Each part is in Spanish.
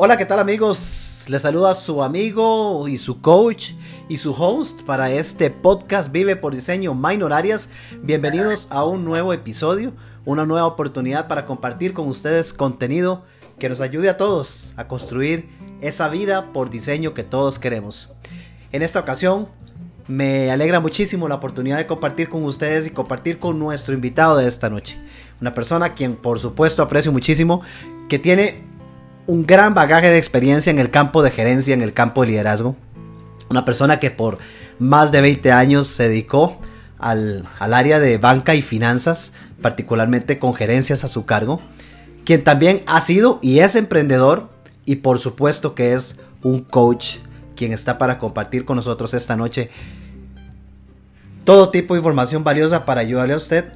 Hola, ¿qué tal amigos? Les saluda su amigo y su coach y su host para este podcast Vive por Diseño Minor Arias. Bienvenidos a un nuevo episodio, una nueva oportunidad para compartir con ustedes contenido que nos ayude a todos a construir esa vida por diseño que todos queremos. En esta ocasión me alegra muchísimo la oportunidad de compartir con ustedes y compartir con nuestro invitado de esta noche. Una persona a quien por supuesto aprecio muchísimo, que tiene un gran bagaje de experiencia en el campo de gerencia, en el campo de liderazgo. Una persona que por más de 20 años se dedicó al, área de banca y finanzas, particularmente con gerencias a su cargo. Quien también ha sido y es emprendedor y por supuesto que es un coach, quien está para compartir con nosotros esta noche todo tipo de información valiosa para ayudarle a usted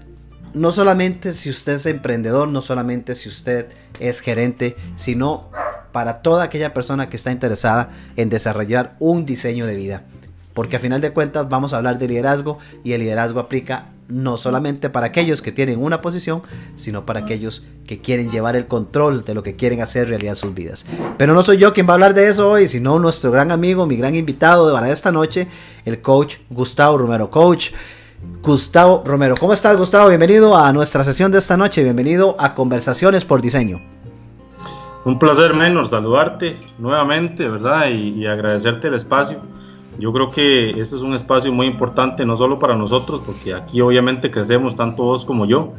no solamente si usted es emprendedor, no solamente si usted es gerente, sino para toda aquella persona que está interesada en desarrollar un diseño de vida. Porque a final de cuentas vamos a hablar de liderazgo y el liderazgo aplica no solamente para aquellos que tienen una posición, sino para aquellos que quieren llevar el control de lo que quieren hacer realidad sus vidas. Pero no soy yo quien va a hablar de eso hoy, sino nuestro gran amigo, mi gran invitado para esta noche, el coach Gustavo Romero. Coach, Gustavo Romero. ¿Cómo estás, Gustavo? Bienvenido a nuestra sesión de esta noche. Bienvenido a Conversaciones por Diseño. Un placer, Menor, saludarte nuevamente, ¿verdad? Y, agradecerte el espacio. Yo creo que este es un espacio muy importante, no solo para nosotros, porque aquí obviamente crecemos tanto vos como yo,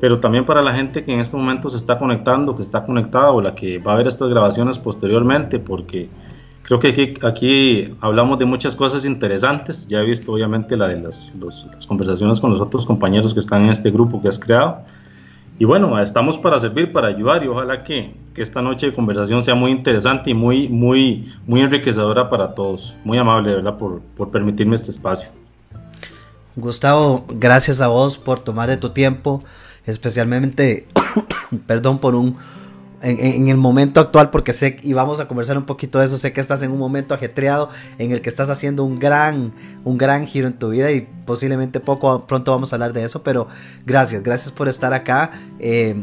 pero también para la gente que en este momento se está conectando, que está conectada o la que va a ver estas grabaciones posteriormente, porque Creo que aquí, aquí hablamos de muchas cosas interesantes. Ya he visto obviamente la de las, las, conversaciones con los otros compañeros que están en este grupo que has creado. Y bueno, estamos para servir, para ayudar y ojalá que, que esta noche de conversación sea muy interesante y muy, muy, muy enriquecedora para todos. Muy amable, verdad, por, por permitirme este espacio. Gustavo, gracias a vos por tomar de tu tiempo, especialmente, perdón, por un en, el momento actual, porque sé, y vamos a conversar un poquito de eso, sé que estás en un momento ajetreado en el que estás haciendo un gran, un gran giro en tu vida y posiblemente poco pronto vamos a hablar de eso, pero gracias, gracias por estar acá. Eh,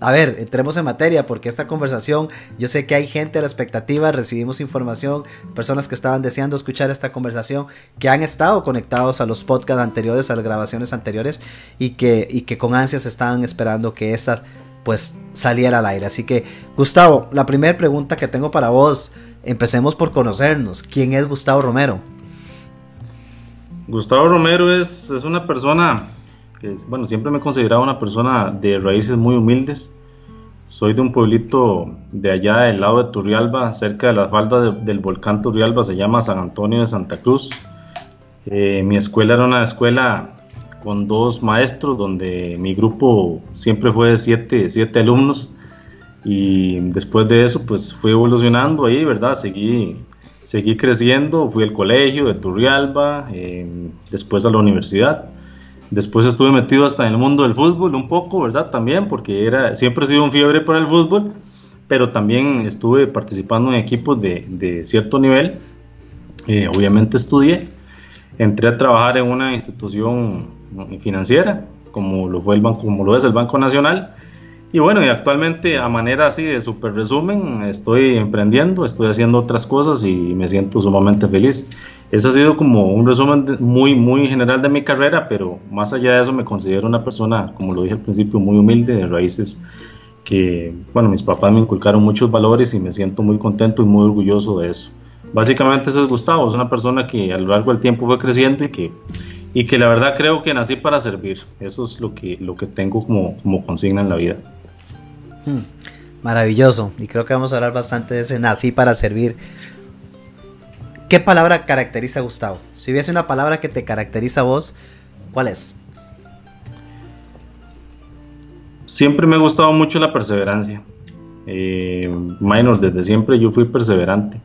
a ver, entremos en materia porque esta conversación, yo sé que hay gente a la expectativa, recibimos información, personas que estaban deseando escuchar esta conversación, que han estado conectados a los podcasts anteriores, a las grabaciones anteriores y que, y que con ansias estaban esperando que esta pues saliera al aire. Así que, Gustavo, la primera pregunta que tengo para vos, empecemos por conocernos. ¿Quién es Gustavo Romero? Gustavo Romero es, es una persona que, bueno, siempre me he considerado una persona de raíces muy humildes. Soy de un pueblito de allá del lado de Turrialba, cerca de la falda del volcán Turrialba, se llama San Antonio de Santa Cruz. Eh, mi escuela era una escuela con dos maestros, donde mi grupo siempre fue de siete, siete alumnos. Y después de eso, pues fui evolucionando ahí, ¿verdad? Seguí, seguí creciendo, fui al colegio de Turrialba, em, después a la universidad. Después estuve metido hasta en el mundo del fútbol un poco, ¿verdad? También, porque era, siempre he sido un fiebre para el fútbol, pero también estuve participando en equipos de, de cierto nivel. Eh, obviamente estudié. Entré a trabajar en una institución financiera, como lo, fue el banco, como lo es el Banco Nacional. Y bueno, y actualmente a manera así de super resumen, estoy emprendiendo, estoy haciendo otras cosas y me siento sumamente feliz. Ese ha sido como un resumen muy, muy general de mi carrera, pero más allá de eso me considero una persona, como lo dije al principio, muy humilde, de raíces que, bueno, mis papás me inculcaron muchos valores y me siento muy contento y muy orgulloso de eso. Básicamente ese es Gustavo, es una persona que a lo largo del tiempo fue creciendo y que y que la verdad creo que nací para servir. Eso es lo que, lo que tengo como, como consigna en la vida. Hmm, maravilloso. Y creo que vamos a hablar bastante de ese nací para servir. ¿Qué palabra caracteriza a Gustavo? Si hubiese una palabra que te caracteriza a vos, ¿cuál es? Siempre me ha gustado mucho la perseverancia. Eh, minor, desde siempre yo fui perseverante.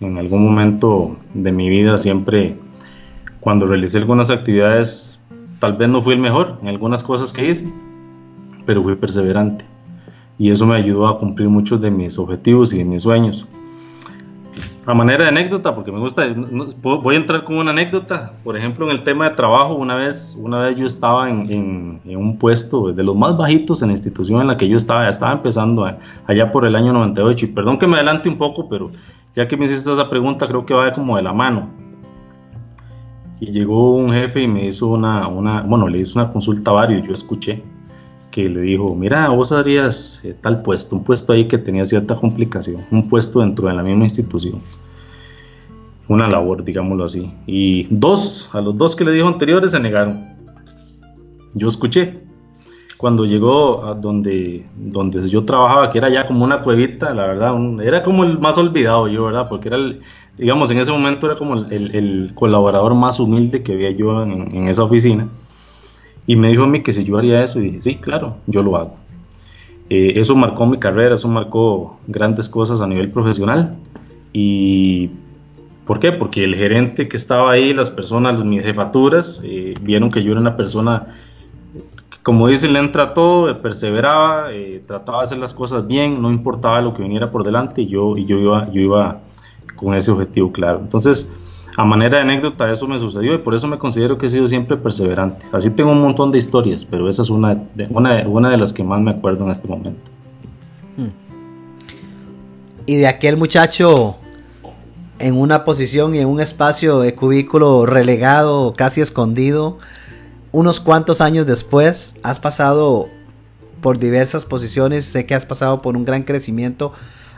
En algún momento de mi vida siempre cuando realicé algunas actividades, tal vez no fui el mejor en algunas cosas que hice, pero fui perseverante. Y eso me ayudó a cumplir muchos de mis objetivos y de mis sueños. A manera de anécdota, porque me gusta, voy a entrar con una anécdota. Por ejemplo, en el tema de trabajo, una vez, una vez yo estaba en, un puesto de los más bajitos en la institución en la que yo estaba, estaba empezando allá por el año 98. Y perdón que me adelante un poco, pero ya que me hiciste esa pregunta, creo que va como de la mano. Y llegó un jefe y me hizo una, una bueno, le hizo una consulta a varios, yo escuché que le dijo, mira, vos harías eh, tal puesto, un puesto ahí que tenía cierta complicación, un puesto dentro de la misma institución, una labor, digámoslo así. Y dos, a los dos que le dijo anteriores se negaron. Yo escuché. Cuando llegó a donde, donde yo trabajaba, que era ya como una cuevita, la verdad, era como el más olvidado yo, ¿verdad? Porque era el, digamos, en ese momento era como el, colaborador más humilde que había yo en, en esa oficina y me dijo a mí que si yo haría eso, y dije, sí, claro, yo lo hago. Eh, eso marcó mi carrera, eso marcó grandes cosas a nivel profesional. ¿Y por qué? Porque el gerente que estaba ahí, las personas, mis jefaturas, eh, vieron que yo era una persona, como dicen, le entra todo, perseveraba, eh, trataba de hacer las cosas bien, no importaba lo que viniera por delante, y yo, iba, con ese objetivo claro. Entonces, a manera de anécdota eso me sucedió y por eso me considero que he sido siempre perseverante. Así tengo un montón de historias, pero esa es una de, una de las que más me acuerdo en este momento. Hmm. Y de aquel muchacho en una posición y en un espacio de cubículo relegado, casi escondido, unos cuantos años después has pasado por diversas posiciones, sé que has pasado por un gran crecimiento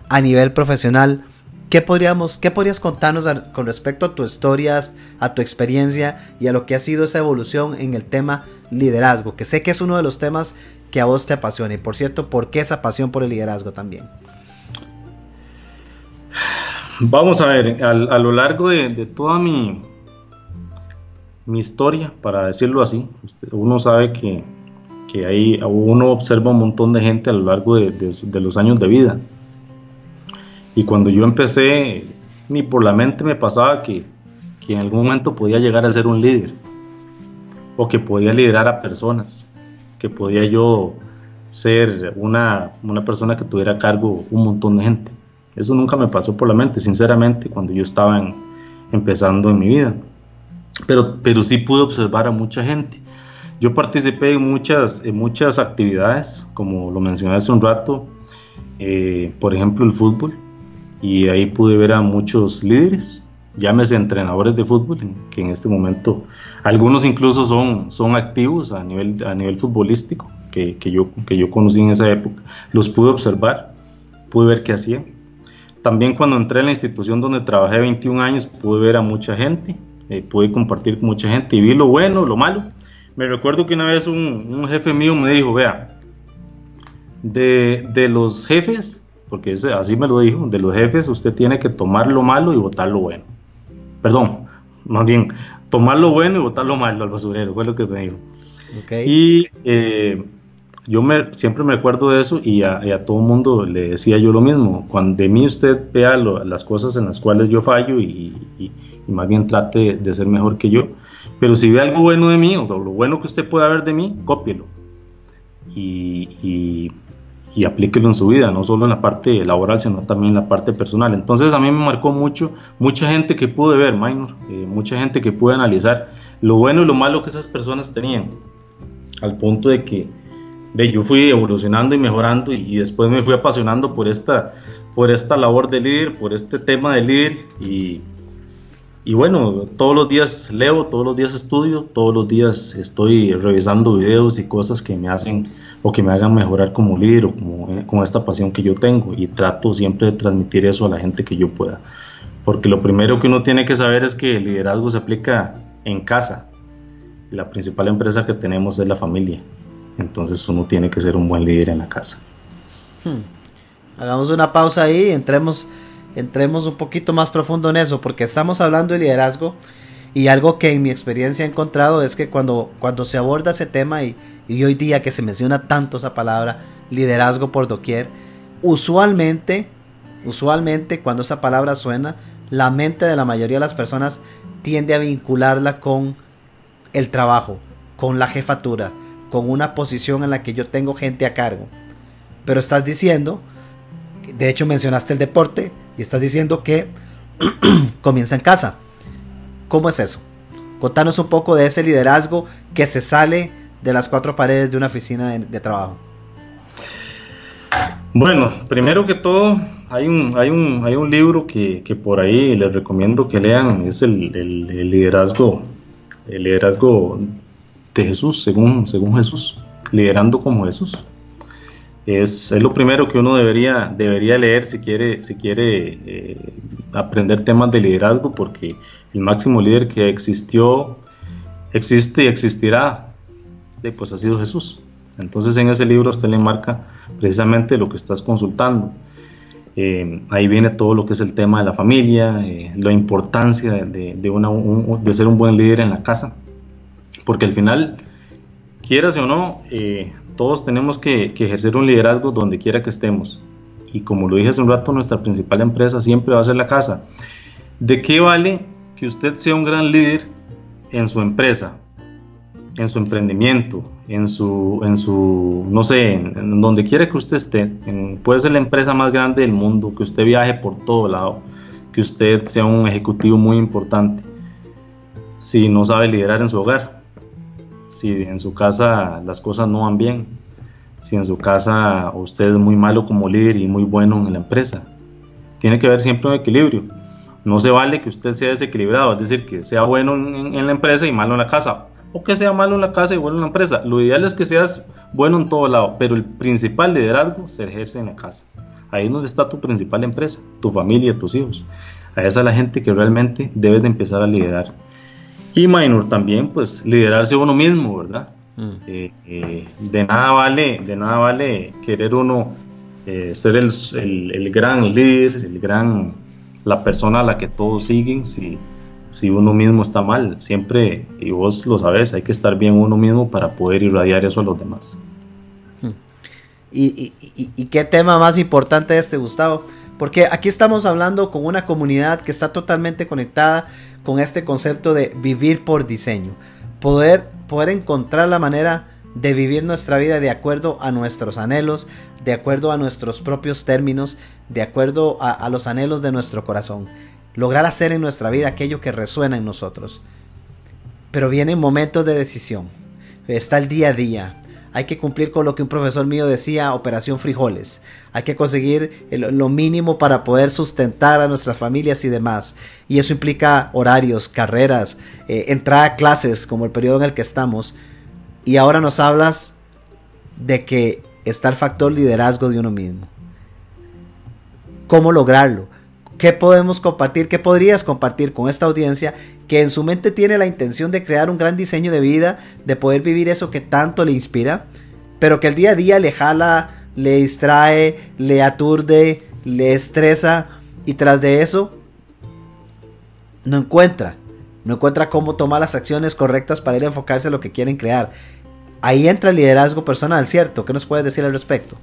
a nivel profesional. ¿Qué, podríamos, ¿Qué podrías contarnos con respecto a tu historias, a tu experiencia y a lo que ha sido esa evolución en el tema liderazgo? Que sé que es uno de los temas que a vos te apasiona. Y por cierto, ¿por qué esa pasión por el liderazgo también? Vamos a ver, a, lo largo de, toda mi, mi historia, para decirlo así, uno sabe que, que ahí uno observa un montón de gente a lo largo de los años de vida y cuando yo empecé, ni por la mente me pasaba que, que en algún momento podía llegar a ser un líder, o que podía liderar a personas, que podía yo ser una, una persona que tuviera a cargo un montón de gente. Eso nunca me pasó por la mente, sinceramente, cuando yo estaba empezando en mi vida. Pero, pero sí pude observar a mucha gente. Yo participé en muchas, en muchas actividades, como lo mencioné hace un rato, eh, por ejemplo el fútbol y ahí pude ver a muchos líderes, llámese entrenadores de fútbol, que en este momento algunos incluso son, son activos a nivel, a nivel futbolístico, que, que, yo, que yo conocí en esa época. Los pude observar, pude ver qué hacían. También cuando entré en la institución donde trabajé 21 años, pude ver a mucha gente, eh, pude compartir con mucha gente y vi lo bueno, lo malo. Me recuerdo que una vez un, un jefe mío me dijo, vea, de, de los jefes, porque así me lo dijo, de los jefes usted tiene que tomar lo malo y votar lo bueno. Perdón, más bien, tomar lo bueno y votar lo malo al basurero, fue lo que me dijo. Y eh, yo me, siempre me acuerdo de eso y a, todo mundo le decía yo lo mismo. Cuando de mí usted vea las cosas en las cuales yo fallo y, más bien trate de ser mejor que yo. Pero si ve algo bueno de mí o lo bueno que usted pueda ver de mí, cópielo. y, y aplíquelo en su vida, no solo en la parte laboral, sino también en la parte personal. Entonces a mí me marcó mucho, mucha gente que pude ver, minor, eh, mucha gente que pude analizar lo bueno y lo malo que esas personas tenían, al punto de que de, yo fui evolucionando y mejorando y, después me fui apasionando por esta, por esta labor de líder, por este tema de líder y, y bueno, todos los días leo, todos los días estudio, todos los días estoy revisando videos y cosas que me hacen o que me hagan mejorar como líder o como, con esta pasión que yo tengo y trato siempre de transmitir eso a la gente que yo pueda. Porque lo primero que uno tiene que saber es que el liderazgo se aplica en casa. La principal empresa que tenemos es la familia. Entonces uno tiene que ser un buen líder en la casa. Hmm. Hagamos una pausa ahí, entremos entremos un poquito más profundo en eso, porque estamos hablando de liderazgo y algo que en mi experiencia he encontrado es que cuando, cuando se aborda ese tema y, y hoy día que se menciona tanto esa palabra, liderazgo por doquier, usualmente, usualmente cuando esa palabra suena, la mente de la mayoría de las personas tiende a vincularla con el trabajo, con la jefatura, con una posición en la que yo tengo gente a cargo. Pero estás diciendo, de hecho mencionaste el deporte, y estás diciendo que comienza en casa. ¿Cómo es eso? Contanos un poco de ese liderazgo que se sale de las cuatro paredes de una oficina de, trabajo. Bueno, primero que todo, hay un, hay un, hay un libro que, por ahí les recomiendo que lean, es el, liderazgo, el liderazgo de Jesús, según, según Jesús, liderando como Jesús. Es, es, lo primero que uno debería, debería leer si quiere, si quiere eh, aprender temas de liderazgo, porque el máximo líder que existió, existe y existirá, pues ha sido Jesús. Entonces en ese libro usted le marca precisamente lo que estás consultando. Eh, ahí viene todo lo que es el tema de la familia, eh, la importancia de, de, ser un buen líder en la casa, porque al final, quieras o no, eh, todos tenemos que, ejercer un liderazgo donde quiera que estemos. Y como lo dije hace un rato, nuestra principal empresa siempre va a ser la casa. ¿De qué vale que usted sea un gran líder en su empresa, en su emprendimiento, en su, en su no sé, en, donde quiera que usted esté, puede ser la empresa más grande del mundo, que usted viaje por todo lado, que usted sea un ejecutivo muy importante, si no sabe liderar en su hogar, si en su casa las cosas no van bien, si en su casa usted es muy malo como líder y muy bueno en la empresa. Tiene que haber siempre un equilibrio. No se vale que usted sea desequilibrado, es decir, que sea bueno en la empresa y malo en la casa o que sea malo en la casa y bueno en la empresa. Lo ideal es que seas bueno en todo lado, pero el principal liderazgo se ejerce en la casa. Ahí es donde está tu principal empresa, tu familia, tus hijos. A esa es la gente que realmente debes de empezar a liderar. Y minor también, pues liderarse uno mismo, ¿verdad? Mm. Eh, eh, de nada vale, de nada vale querer uno eh, ser el, el, gran líder, el gran, la persona a la que todos siguen, si si uno mismo está mal. Siempre, y vos lo sabes, hay que estar bien uno mismo para poder irradiar eso a los demás. Hmm. ¿Y, y, qué tema más importante este, Gustavo? Porque aquí estamos hablando con una comunidad que está totalmente conectada con este concepto de vivir por diseño. Poder, poder encontrar la manera de vivir nuestra vida de acuerdo a nuestros anhelos, de acuerdo a nuestros propios términos, de acuerdo a, a los anhelos de nuestro corazón lograr hacer en nuestra vida aquello que resuena en nosotros. Pero vienen momentos de decisión. Está el día a día. Hay que cumplir con lo que un profesor mío decía, operación frijoles. Hay que conseguir lo mínimo para poder sustentar a nuestras familias y demás. Y eso implica horarios, carreras, eh, entrada a clases como el periodo en el que estamos. Y ahora nos hablas de que está el factor liderazgo de uno mismo. ¿Cómo lograrlo? ¿Qué podemos compartir? ¿Qué podrías compartir con esta audiencia que en su mente tiene la intención de crear un gran diseño de vida, de poder vivir eso que tanto le inspira, pero que el día a día le jala, le distrae, le aturde, le estresa y tras de eso no encuentra, no encuentra cómo tomar las acciones correctas para ir a enfocarse en lo que quieren crear. Ahí entra el liderazgo personal, ¿cierto? ¿Qué nos puedes decir al respecto?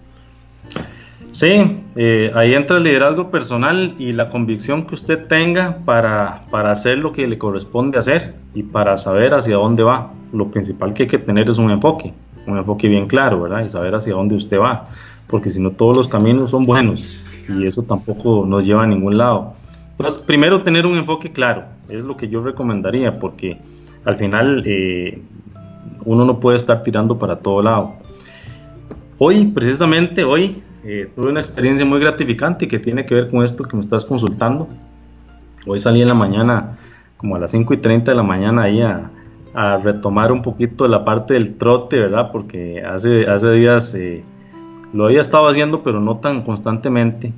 Sí, eh, ahí entra el liderazgo personal y la convicción que usted tenga para, para, hacer lo que le corresponde hacer y para saber hacia dónde va. Lo principal que hay que tener es un enfoque, un enfoque bien claro, ¿verdad? Y saber hacia dónde usted va, porque si no todos los caminos son buenos y eso tampoco nos lleva a ningún lado. Entonces, primero tener un enfoque claro, es lo que yo recomendaría, porque al final eh, uno no puede estar tirando para todo lado. Hoy, precisamente hoy, eh, tuve una experiencia muy gratificante que tiene que ver con esto que me estás consultando. Hoy salí en la mañana, como a las 5 y 30 de la mañana, ahí a, retomar un poquito la parte del trote, ¿verdad? Porque hace, hace días eh, lo había estado haciendo, pero no tan constantemente.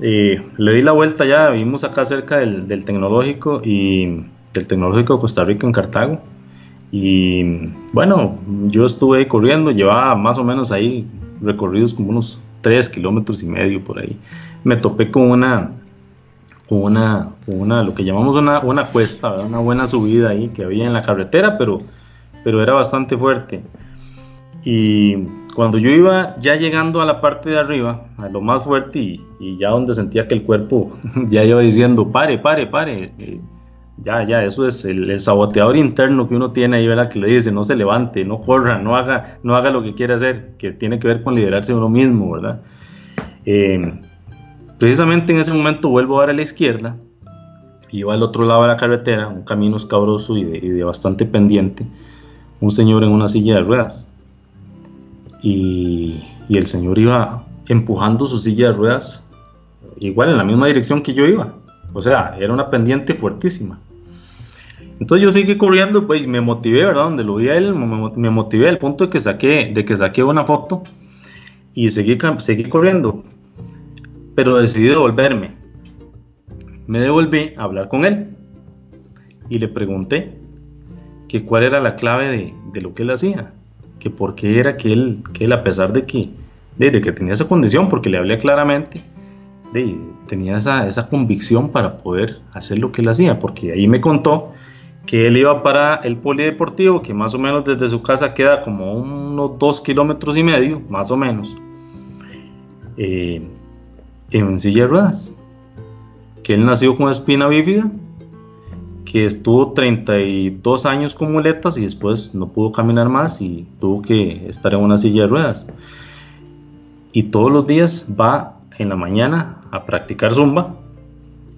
Eh, le di la vuelta ya, vimos acá cerca del, del, tecnológico y del tecnológico de Costa Rica en Cartago. Y bueno, yo estuve corriendo, llevaba más o menos ahí recorridos como unos 3 kilómetros y medio por ahí. Me topé con una, una, una lo que llamamos una, una cuesta, una buena subida ahí que había en la carretera, pero, pero era bastante fuerte. Y cuando yo iba ya llegando a la parte de arriba, a lo más fuerte y, y ya donde sentía que el cuerpo ya iba diciendo, pare, pare, pare, eh, ya, ya, eso es el, saboteador interno que uno tiene ahí, ¿verdad? Que le dice, no se levante, no corra, no haga, no haga lo que quiere hacer, que tiene que ver con liderarse uno mismo, ¿verdad? Eh, Precisamente en ese momento vuelvo a dar a la izquierda, iba al otro lado de la carretera, un camino escabroso y de, bastante pendiente, un señor en una silla de ruedas. Y, y el señor iba empujando su silla de ruedas igual en la misma dirección que yo iba. O sea, era una pendiente fuertísima. Entonces yo seguí corriendo, pues me motivé, ¿verdad? Donde lo vi a él, me, motivé al punto de que saqué, de que saqué una foto y seguí, seguí corriendo. Pero decidí devolverme. Me devolví a hablar con él y le pregunté que cuál era la clave de, lo que él hacía, que por qué era que él, que él a pesar de que, de, que tenía esa condición, porque le hablé claramente, de, tenía esa, esa convicción para poder hacer lo que él hacía, porque ahí me contó que él iba para el polideportivo, que más o menos desde su casa queda como unos dos kilómetros y medio, más o menos, eh, en silla de ruedas. Que él nació con espina bífida, que estuvo 32 años con muletas y después no pudo caminar más y tuvo que estar en una silla de ruedas. Y todos los días va en la mañana a practicar zumba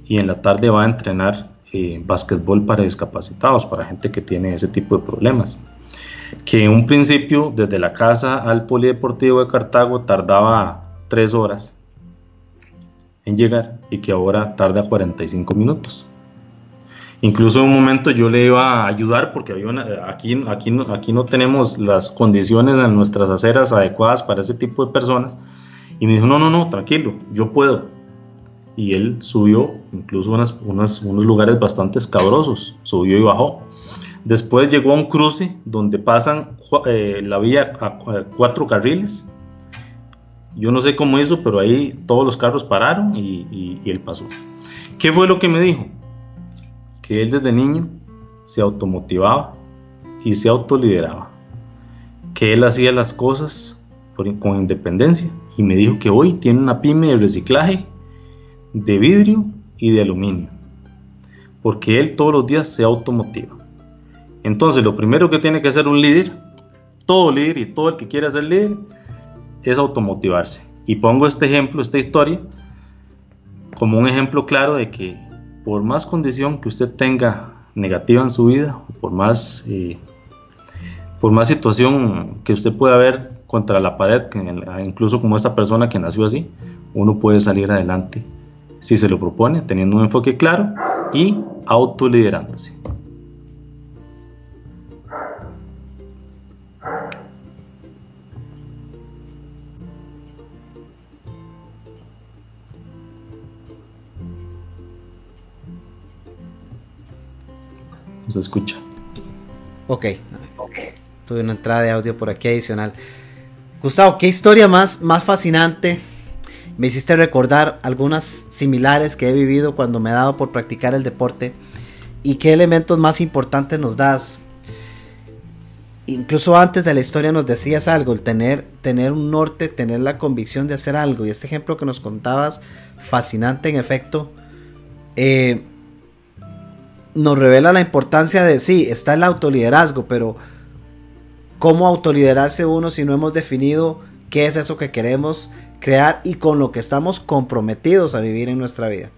y en la tarde va a entrenar eh, para discapacitados, para gente que tiene ese tipo de problemas. Que en un principio, desde la casa al polideportivo de Cartago, tardaba 3 horas en llegar y que ahora tarda 45 minutos. Incluso en un momento yo le iba a ayudar porque aquí, aquí, aquí no tenemos las condiciones en nuestras aceras adecuadas para ese tipo de personas. Y me dijo, no, no, no, tranquilo, yo puedo y él subió incluso unos lugares bastante escabrosos, subió y bajó. Después llegó a un cruce donde pasan eh, la vía a, cuatro carriles. Yo no sé cómo hizo, pero ahí todos los carros pararon y, y él pasó. ¿Qué fue lo que me dijo? Que él desde niño se automotivaba y se autolideraba. Que él hacía las cosas con independencia. Y me dijo que hoy tiene una pyme de reciclaje de vidrio y de aluminio, porque él todos los días se automotiva. Entonces, lo primero que tiene que hacer un líder, todo líder y todo el que quiera ser líder, es automotivarse. Y pongo este ejemplo, esta historia, como un ejemplo claro de que por más condición que usted tenga negativa en su vida, por más, eh, por más situación que usted pueda ver contra la pared, incluso como esta persona que nació así, uno puede salir adelante si se lo propone, teniendo un enfoque claro y autoliderándose. Se escucha. Ok. Tuve una entrada de audio por aquí adicional. Gustavo, ¿qué historia más, más fascinante me hiciste recordar algunas similares que he vivido cuando me he dado por practicar el deporte y qué elementos más importantes nos das. Incluso antes de la historia nos decías algo, el tener, tener un norte, tener la convicción de hacer algo. Y este ejemplo que nos contabas, fascinante en efecto, eh, nos revela la importancia de, sí, está el autoliderazgo, pero ¿cómo autoliderarse uno si no hemos definido qué es eso que queremos crear y con lo que estamos comprometidos a vivir en nuestra vida.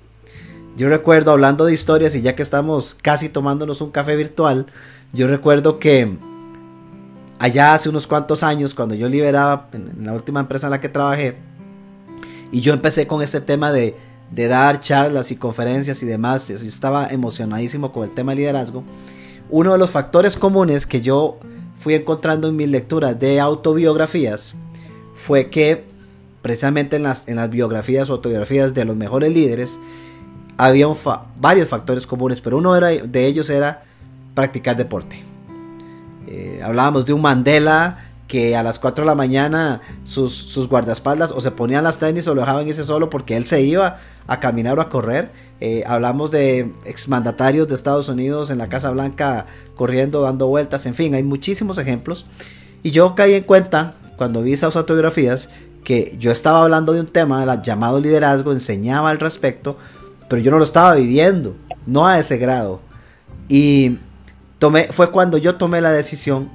Yo recuerdo hablando de historias y ya que estamos casi tomándonos un café virtual, yo recuerdo que allá hace unos cuantos años, cuando yo liberaba en la última empresa en la que trabajé, y yo empecé con este tema de, dar charlas y conferencias y demás, yo estaba emocionadísimo con el tema de liderazgo. Uno de los factores comunes que yo fui encontrando en mis lecturas de autobiografías fue que precisamente en las, en las biografías o autobiografías de los mejores líderes, había varios factores comunes, pero uno de ellos era practicar deporte. Eh, hablábamos de un Mandela que a las 4 de la mañana sus, sus, guardaespaldas o se ponían las tenis o lo dejaban irse solo porque él se iba a caminar o a correr. Eh, hablamos de exmandatarios de Estados Unidos en la Casa Blanca corriendo, dando vueltas, en fin, hay muchísimos ejemplos. Y yo caí en cuenta cuando vi esas autobiografías que yo estaba hablando de un tema llamado liderazgo, enseñaba al respecto, pero yo no lo estaba viviendo, no a ese grado. Y tomé, fue cuando yo tomé la decisión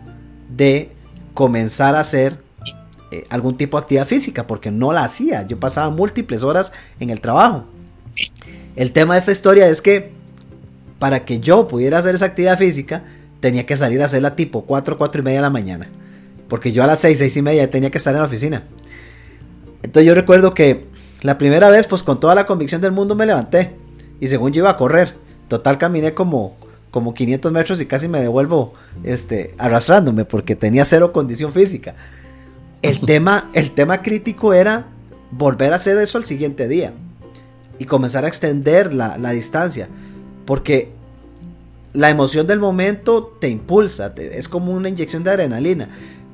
de comenzar a hacer eh, algún tipo de actividad física, porque no la hacía. Yo pasaba múltiples horas en el trabajo. El tema de esta historia es que para que yo pudiera hacer esa actividad física, tenía que salir a hacerla tipo 4, 4 y media de la mañana. Porque yo a las 6, 6 y media tenía que estar en la oficina. Entonces yo recuerdo que la primera vez, pues con toda la convicción del mundo me levanté. Y según yo iba a correr. Total caminé como, como 500 metros y casi me devuelvo este, arrastrándome porque tenía cero condición física. El tema, el tema crítico era volver a hacer eso al siguiente día. Y comenzar a extender la, la distancia. Porque la emoción del momento te impulsa, es como una inyección de adrenalina,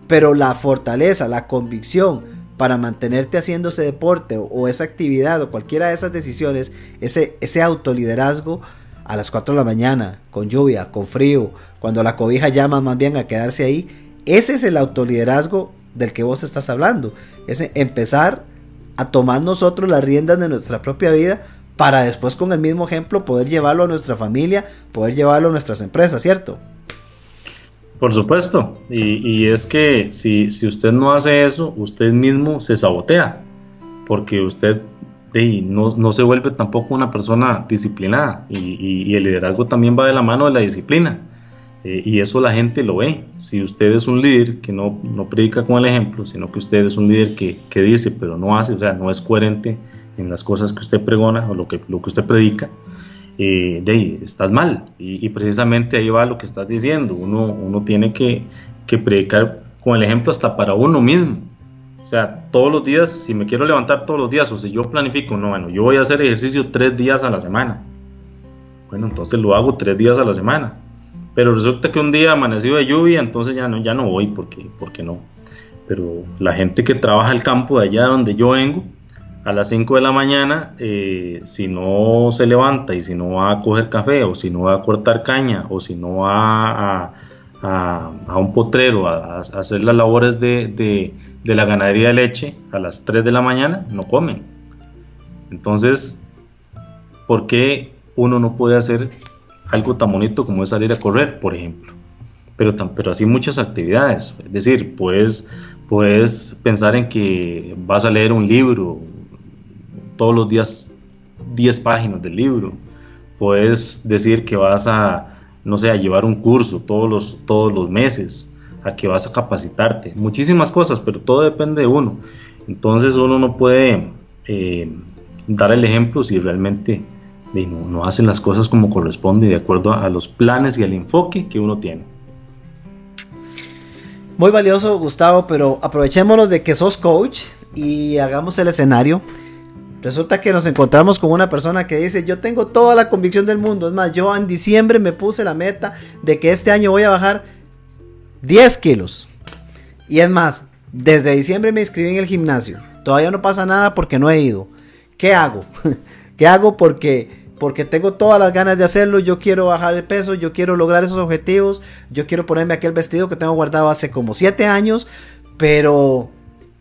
pero la fortaleza, la convicción para mantenerte haciendo ese deporte o, esa actividad o cualquiera de esas decisiones, ese, ese autoliderazgo a las 4 de la mañana, con lluvia, con frío, cuando la cobija llama más bien a quedarse ahí, ese es el autoliderazgo del que vos estás hablando, es empezar a tomar nosotros las riendas de nuestra propia vida para después con el mismo ejemplo poder llevarlo a nuestra familia, poder llevarlo a nuestras empresas, ¿cierto? Por supuesto, y, es que si, usted no hace eso, usted mismo se sabotea, porque usted no, se vuelve tampoco una persona disciplinada, y, el liderazgo también va de la mano de la disciplina, eh, y eso la gente lo ve. Si usted es un líder que no, predica con el ejemplo, sino que usted es un líder que, que dice pero no hace, o sea, no es coherente, en las cosas que usted pregona o lo que, lo que usted predica, eh, estás mal. Y, precisamente ahí va lo que estás diciendo. Uno, uno tiene que, que, predicar con el ejemplo hasta para uno mismo. O sea, todos los días, si me quiero levantar todos los días o si yo planifico, no, bueno, yo voy a hacer ejercicio tres días a la semana. Bueno, entonces lo hago tres días a la semana. Pero resulta que un día amaneció de lluvia, entonces ya no, ya no voy porque, porque no. Pero la gente que trabaja el campo de allá donde yo vengo, a las 5 de la mañana, eh, si no se levanta y si no va a coger café o si no va a cortar caña o si no va a, un potrero a, hacer las labores de, de, la ganadería de leche a las 3 de la mañana, no comen. Entonces, ¿por qué uno no puede hacer algo tan bonito como es salir a correr, por ejemplo? Pero, pero así muchas actividades. Es decir, puedes, puedes pensar en que vas a leer un libro, todos los días 10 páginas del libro. Puedes decir que vas a, no sé, a llevar un curso todos los, todos los meses, a que vas a capacitarte. Muchísimas cosas, pero todo depende de uno. Entonces uno no puede eh, dar el ejemplo si realmente no, no, hacen las cosas como corresponde de acuerdo a los planes y al enfoque que uno tiene. Muy valioso, Gustavo, pero aprovechémonos de que sos coach y hagamos el escenario. Resulta que nos encontramos con una persona que dice, yo tengo toda la convicción del mundo. Es más, yo en diciembre me puse la meta de que este año voy a bajar 10 kilos. Y es más, desde diciembre me inscribí en el gimnasio. Todavía no pasa nada porque no he ido. ¿Qué hago? ¿Qué hago? Porque porque tengo todas las ganas de hacerlo, yo quiero bajar de peso, yo quiero lograr esos objetivos, yo quiero ponerme aquel vestido que tengo guardado hace como 7 años, pero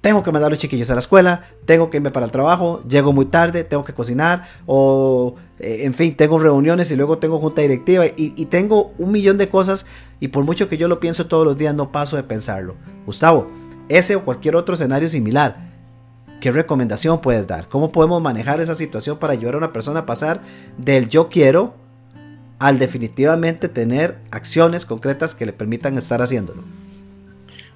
tengo que mandar a los chiquillos a la escuela, tengo que irme para el trabajo, llego muy tarde, tengo que cocinar, o eh, en fin, tengo reuniones y luego tengo junta directiva y, y, tengo un millón de cosas y por mucho que yo lo pienso todos los días no paso de pensarlo. Gustavo, ese o cualquier otro escenario similar, ¿qué recomendación puedes dar? ¿Cómo podemos manejar esa situación para ayudar a una persona a pasar del yo quiero al definitivamente tener acciones concretas que le permitan estar haciéndolo?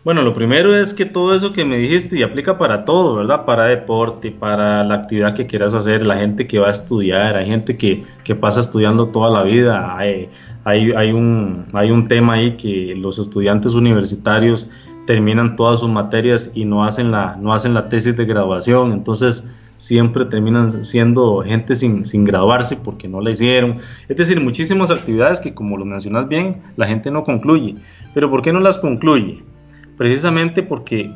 Bueno, lo primero es que todo eso que me dijiste y aplica para todo, ¿verdad? Para deporte, para la actividad que quieras hacer, la gente que va a estudiar, hay gente que, pasa estudiando toda la vida, hay, hay, un, hay un tema ahí que los estudiantes universitarios terminan todas sus materias y no hacen la, no hacen la tesis de graduación, entonces siempre terminan siendo gente sin, sin graduarse porque no la hicieron. Es decir, muchísimas actividades que como lo mencionas bien, la gente no concluye. Pero ¿por qué no las concluye? Precisamente porque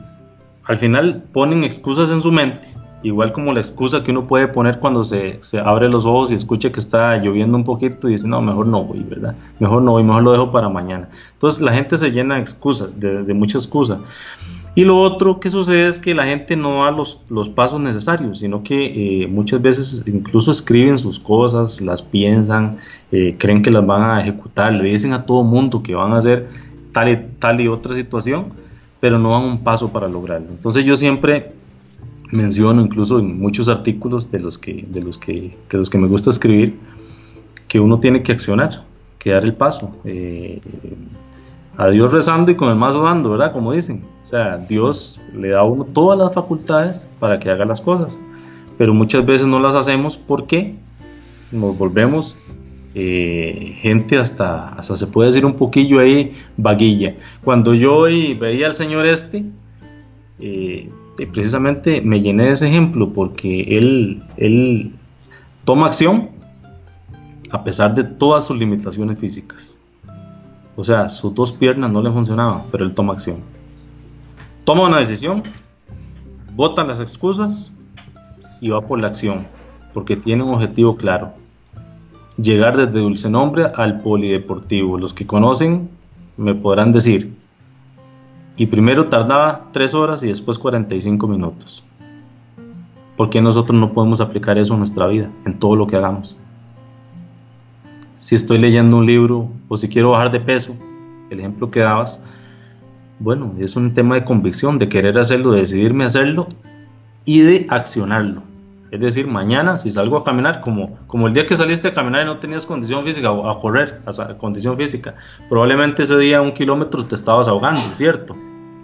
al final ponen excusas en su mente, igual como la excusa que uno puede poner cuando se, abre los ojos y escucha que está lloviendo un poquito y dice, no, mejor no voy, ¿verdad? Mejor no voy, mejor lo dejo para mañana. Entonces la gente se llena de excusas, de, de muchas excusas. Y lo otro que sucede es que la gente no da los, los pasos necesarios, sino que eh, muchas veces incluso escriben sus cosas, las piensan, eh, creen que las van a ejecutar, le dicen a todo mundo que van a hacer tal tal y otra situación, pero no dan un paso para lograrlo. Entonces yo siempre menciono, incluso en muchos artículos de los que, de los que, de los que me gusta escribir, que uno tiene que accionar, que dar el paso. Eh, a Dios rezando y con el mazo dando, ¿verdad? Como dicen. O sea, Dios le da a uno todas las facultades para que haga las cosas. Pero muchas veces no las hacemos porque nos volvemos eh, gente hasta, hasta se puede decir un poquillo ahí vaguilla. Cuando yo veía al señor este, eh, precisamente me llené de ese ejemplo porque él, él toma acción a pesar de todas sus limitaciones físicas. O sea, sus dos piernas no le funcionaban, pero él toma acción. Toma una decisión, bota las excusas y va por la acción, porque tiene un objetivo claro. Llegar desde Dulce Nombre al Polideportivo. Los que conocen me podrán decir. Y primero tardaba 3 horas y después 45 minutos. ¿Por qué nosotros no podemos aplicar eso en nuestra vida, en todo lo que hagamos? si estoy leyendo un libro o si quiero bajar de peso, el ejemplo que dabas, bueno, es un tema de convicción, de querer hacerlo, de decidirme hacerlo y de accionarlo. Es decir, mañana si salgo a caminar, como, como el día que saliste a caminar y no tenías condición física, o a correr, a condición física, probablemente ese día un kilómetro te estabas ahogando, ¿cierto?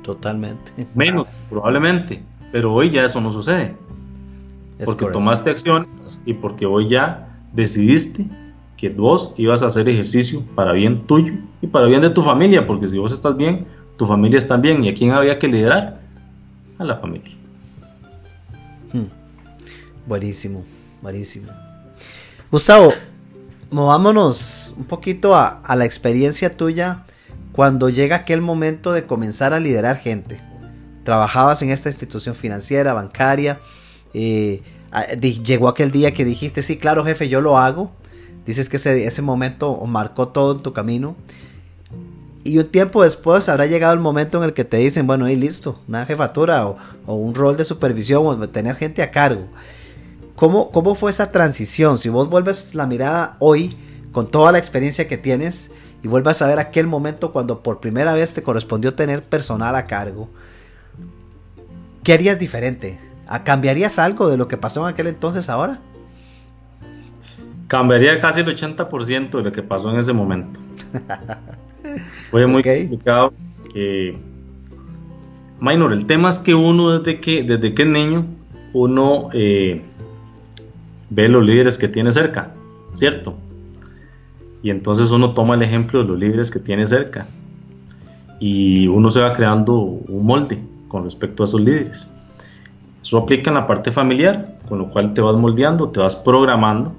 Totalmente. Menos, probablemente, pero hoy ya eso no sucede. porque tomaste acciones y porque hoy ya decidiste que vos ibas a hacer ejercicio para bien tuyo y para bien de tu familia, porque si vos estás bien, tu familia está bien. ¿Y a quién había que liderar? A la familia. Buenísimo, buenísimo. Gustavo, movámonos un poquito a, la experiencia tuya cuando llega aquel momento de comenzar a liderar gente. Trabajabas en esta institución financiera, bancaria. Eh, llegó aquel día que dijiste, sí, claro, jefe, yo lo hago. Dices que ese, ese momento marcó todo en tu camino. Y un tiempo después habrá llegado el momento en el que te dicen, bueno, ahí listo, una jefatura o, un rol de supervisión o tener gente a cargo. ¿Cómo, ¿Cómo fue esa transición? Si vos vuelves la mirada hoy con toda la experiencia que tienes y vuelves a ver aquel momento cuando por primera vez te correspondió tener personal a cargo, ¿qué harías diferente? ¿Cambiarías algo de lo que pasó en aquel entonces ahora? Cambiaría casi el 80% de lo que pasó en ese momento. Fue muy complicado. minor, el tema es que uno desde que, desde que es niño, uno eh, ve los líderes que tiene cerca, ¿cierto? Y entonces uno toma el ejemplo de los líderes que tiene cerca. Y uno se va creando un molde con respecto a esos líderes. Eso aplica en la parte familiar, con lo cual te vas moldeando, te vas programando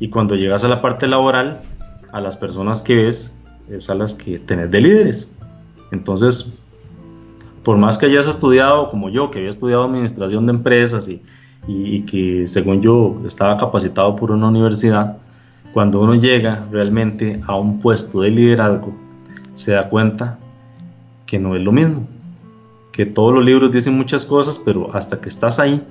y cuando llegas a la parte laboral, a las personas que ves es a las que tenés de líderes. Entonces, por más que hayas estudiado como yo, que había estudiado administración de empresas y, y, que según yo estaba capacitado por una universidad, cuando uno llega realmente a un puesto de liderazgo, se da cuenta que no es lo mismo, que todos los libros dicen muchas cosas, pero hasta que estás ahí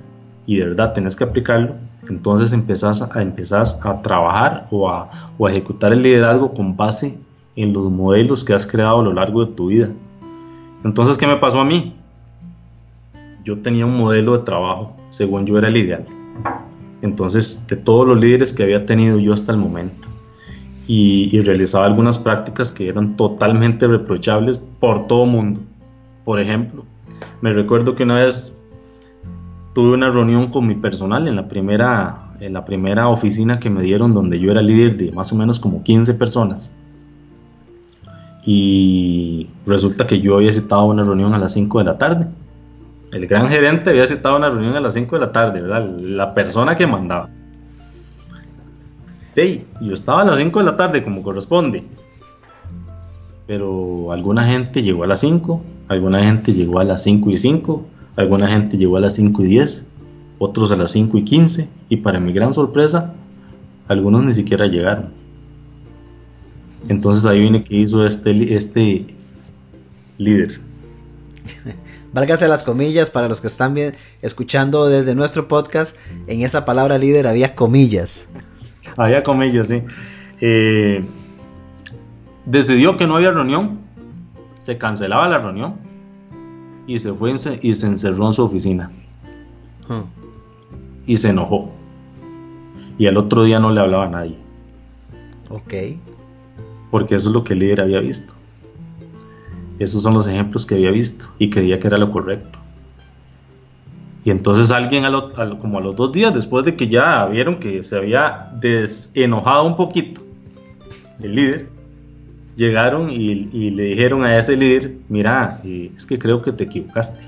y de verdad tenés que aplicarlo, entonces empezás a, trabajar o a, o a ejecutar el liderazgo con base en los modelos que has creado a lo largo de tu vida. Entonces, ¿qué me pasó a mí? Yo tenía un modelo de trabajo, según yo era el ideal. Entonces, de todos los líderes que había tenido yo hasta el momento, y, realizaba algunas prácticas que eran totalmente reprochables por todo mundo. Por ejemplo, me recuerdo que una vez tuve una reunión con mi personal en la primera, en la primera oficina que me dieron donde yo era líder de más o menos como 15 personas. Y resulta que yo había citado una reunión a las 5 de la tarde. El gran gerente había citado una reunión a las 5 de la tarde, ¿verdad? La persona que mandaba. Sí, yo estaba a las 5 de la tarde como corresponde. Pero alguna gente llegó a las 5, alguna gente llegó a las 5 y 5, Alguna gente llegó a las 5 y 10, otros a las 5 y 15 y para mi gran sorpresa, algunos ni siquiera llegaron. Entonces ahí viene que hizo este, este líder. Válgase las comillas para los que están bien, escuchando desde nuestro podcast. En esa palabra líder había comillas. Había comillas, sí. Eh, decidió que no había reunión. Se cancelaba la reunión y se fue y se encerró en su oficina. Y se enojó. Y al otro día no le hablaba a nadie. Ok. Porque eso es lo que el líder había visto. Esos son los ejemplos que había visto y creía que era lo correcto. Y entonces alguien, como a los dos días después de que ya vieron que se había desenojado un poquito el líder, llegaron y, le dijeron a ese líder, mira, es que creo que te equivocaste.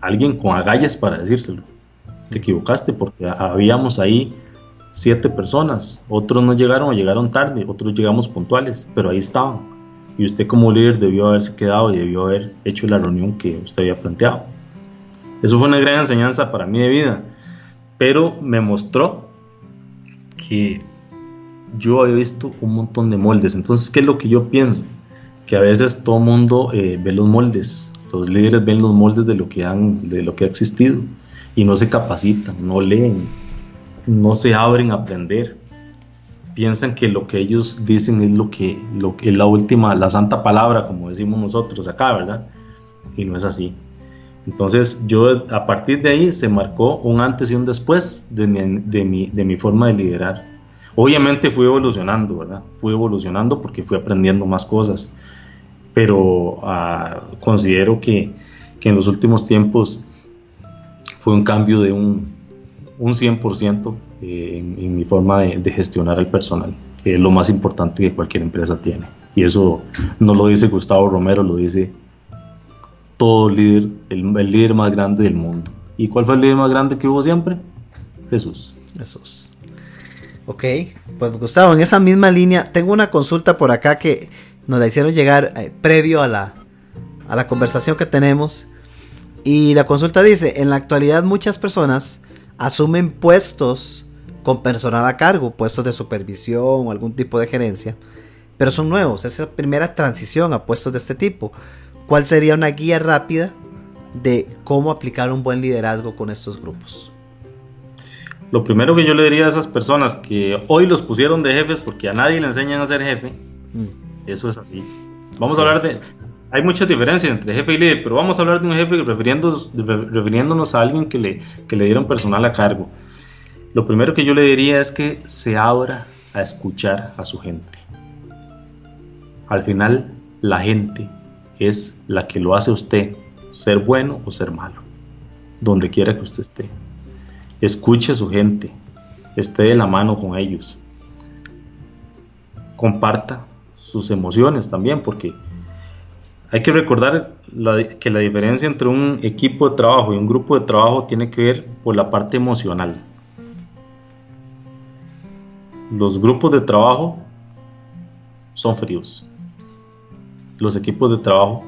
Alguien con agallas para decírselo. Te equivocaste porque habíamos ahí siete personas. Otros no llegaron o llegaron tarde, otros llegamos puntuales, pero ahí estaban. Y usted como líder debió haberse quedado y debió haber hecho la reunión que usted había planteado. Eso fue una gran enseñanza para mí de vida, pero me mostró que yo había visto un montón de moldes. Entonces, ¿qué es lo que yo pienso? Que a veces todo mundo eh, ve los moldes, los líderes ven los moldes de lo, que han, de lo que ha existido y no se capacitan, no leen, no se abren a aprender. Piensan que lo que ellos dicen es lo que, es la última, la santa palabra, como decimos nosotros acá, ¿verdad? Y no es así. Entonces yo a partir de ahí se marcó un antes y un después de mi, de mi, forma de liderar. Obviamente fui evolucionando, ¿verdad? Fui evolucionando porque fui aprendiendo más cosas, pero ah, considero que, en los últimos tiempos fue un cambio de un, un 100% eh, en, en, mi forma de, gestionar el personal, es lo más importante que cualquier empresa tiene. Y eso no lo dice Gustavo Romero, lo dice todo líder, el, líder más grande del mundo. ¿Y cuál fue el líder más grande que hubo siempre? Jesús. Jesús. Ok, pues Gustavo, en esa misma línea, tengo una consulta por acá que nos la hicieron llegar eh, previo a la, a la conversación que tenemos. Y la consulta dice, en la actualidad muchas personas asumen puestos con personal a cargo, puestos de supervisión o algún tipo de gerencia, pero son nuevos, es la primera transición a puestos de este tipo. ¿Cuál sería una guía rápida de cómo aplicar un buen liderazgo con estos grupos? Lo primero que yo le diría a esas personas que hoy los pusieron de jefes porque a nadie le enseñan a ser jefe, mm. eso es así. Vamos a hablar de... Hay muchas diferencias entre jefe y líder, pero vamos a hablar de un jefe refiriéndonos, a alguien que le, que le dieron personal a cargo. Lo primero que yo le diría es que se abra a escuchar a su gente. Al final, la gente es la que lo hace usted ser bueno o ser malo, donde quiera que usted esté. Escuche a su gente, esté de la mano con ellos. Comparta sus emociones también, porque hay que recordar que la diferencia entre un equipo de trabajo y un grupo de trabajo tiene que ver por la parte emocional. Los grupos de trabajo son fríos los equipos de trabajo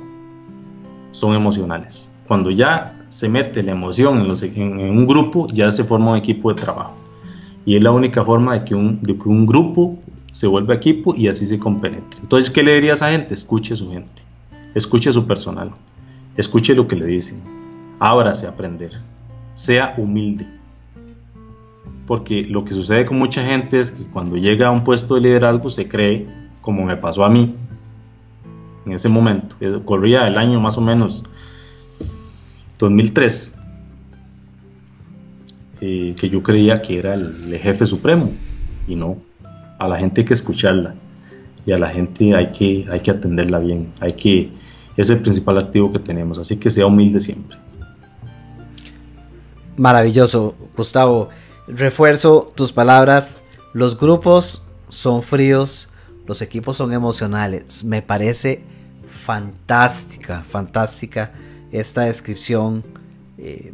son emocionales. Cuando ya se mete la emoción en, un grupo, ya se forma un equipo de trabajo. Y es la única forma de que un, grupo se vuelva equipo y así se compenetre. Entonces, ¿qué le diría a esa gente? Escuche a su gente, escuche su personal, escuche lo que le dicen, ábrase a aprender, sea humilde. Porque lo que sucede con mucha gente es que cuando llega a un puesto de liderazgo se cree, como me pasó a mí, en ese momento. corría el año más o menos 2003. Eh, que yo creía que era el, jefe supremo y no. A la gente hay que escucharla y a la gente hay que, hay que atenderla bien. Hay que, es el principal activo que tenemos, así que sea humilde siempre. Maravilloso, Gustavo. Refuerzo tus palabras. Los grupos son fríos, los equipos son emocionales. Me parece fantástica, fantástica esta descripción. Eh,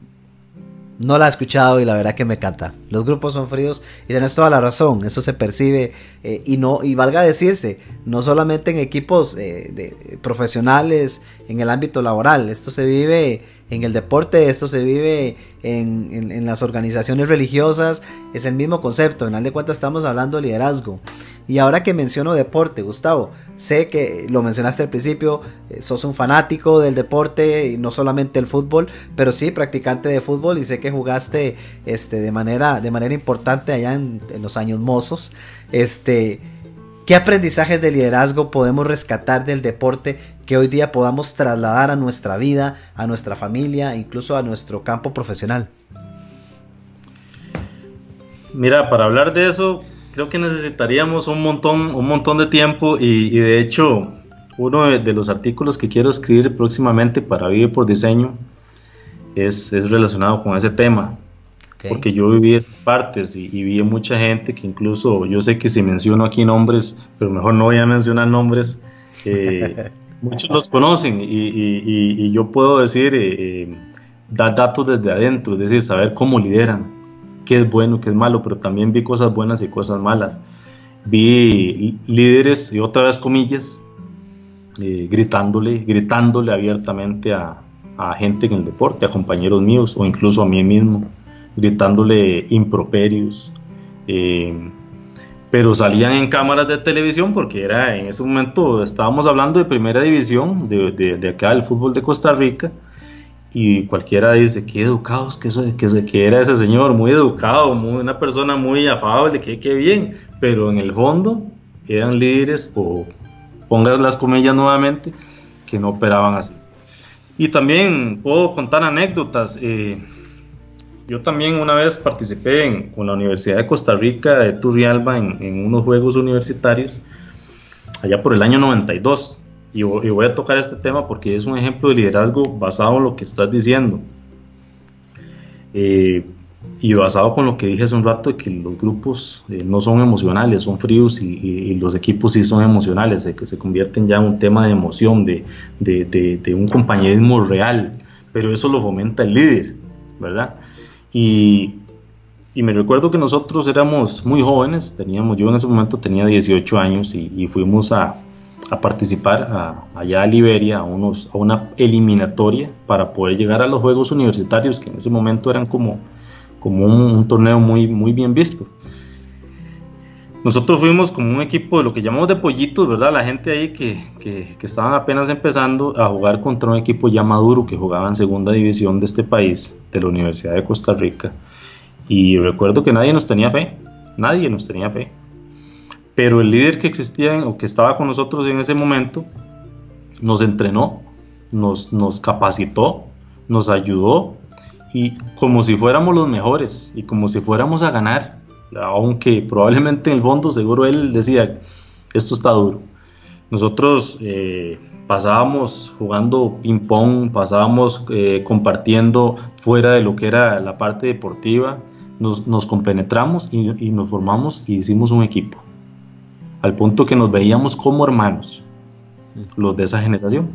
no la he escuchado y la verdad que me encanta. Los grupos son fríos y tienes toda la razón, eso se percibe eh, y no y valga decirse, no solamente en equipos eh, de, profesionales en el ámbito laboral, esto se vive en el deporte, esto se vive en, en, las organizaciones religiosas, es el mismo concepto, en final de cuentas estamos hablando de liderazgo. Y ahora que menciono deporte, Gustavo, sé que lo mencionaste al principio, eh, sos un fanático del deporte y no solamente el fútbol, pero sí practicante de fútbol y sé que jugaste este, de, manera, de manera importante allá en, en los años mozos. Este, ¿Qué aprendizajes de liderazgo podemos rescatar del deporte que hoy día podamos trasladar a nuestra vida, a nuestra familia, incluso a nuestro campo profesional? Mira, para hablar de eso, creo que necesitaríamos un montón, un montón de tiempo y, de hecho, uno de, los artículos que quiero escribir próximamente para Vive por Diseño es, relacionado con ese tema. Porque yo viví esas partes y, vi mucha gente que incluso, yo sé que si menciono aquí nombres, pero mejor no voy a mencionar nombres, eh, muchos los conocen y, yo puedo decir, eh, eh, dar datos desde adentro, es decir, saber cómo lideran qué es bueno, qué es malo, pero también vi cosas buenas y cosas malas. Vi líderes, y otra vez comillas, eh, gritándole, gritándole abiertamente a, gente en el deporte, a compañeros míos o incluso a mí mismo, gritándole improperios. Eh, pero salían en cámaras de televisión porque era en ese momento estábamos hablando de primera división de, de acá del fútbol de Costa Rica y cualquiera dice, qué educados que, que, que era ese señor, muy educado, muy, una persona muy afable, que, qué bien, pero en el fondo eran líderes, o pongas las comillas nuevamente, que no operaban así. Y también puedo contar anécdotas. Eh, yo también una vez participé en, con la Universidad de Costa Rica de Turrialba en, en unos juegos universitarios, allá por el año 92 y, voy a tocar este tema porque es un ejemplo de liderazgo basado en lo que estás diciendo. Eh, y basado con lo que dije hace un rato de que los grupos eh, no son emocionales, son fríos y, los equipos sí son emocionales, de que se convierten ya en un tema de emoción, de, de, de, un compañerismo real, pero eso lo fomenta el líder, ¿verdad? Y, me recuerdo que nosotros éramos muy jóvenes, teníamos, yo en ese momento tenía 18 años y fuimos a, participar allá a Liberia, a, unos, a una eliminatoria para poder llegar a los Juegos Universitarios, que en ese momento eran como, un, torneo muy bien visto. Nosotros fuimos como un equipo de lo que llamamos de pollitos, ¿verdad? La gente ahí que, que, que, estaban apenas empezando a jugar contra un equipo ya maduro que jugaba en segunda división de este país, de la Universidad de Costa Rica. Y recuerdo que nadie nos tenía fe, nadie nos tenía fe pero el líder que existía o que estaba con nosotros en ese momento nos entrenó, nos, nos capacitó, nos ayudó y como si fuéramos los mejores y como si fuéramos a ganar, aunque probablemente en el fondo seguro él decía, esto está duro. Nosotros eh, pasábamos jugando ping pong, pasábamos eh, compartiendo fuera de lo que era la parte deportiva, nos, nos compenetramos y, y nos formamos y hicimos un equipo al punto que nos veíamos como hermanos, los de esa generación.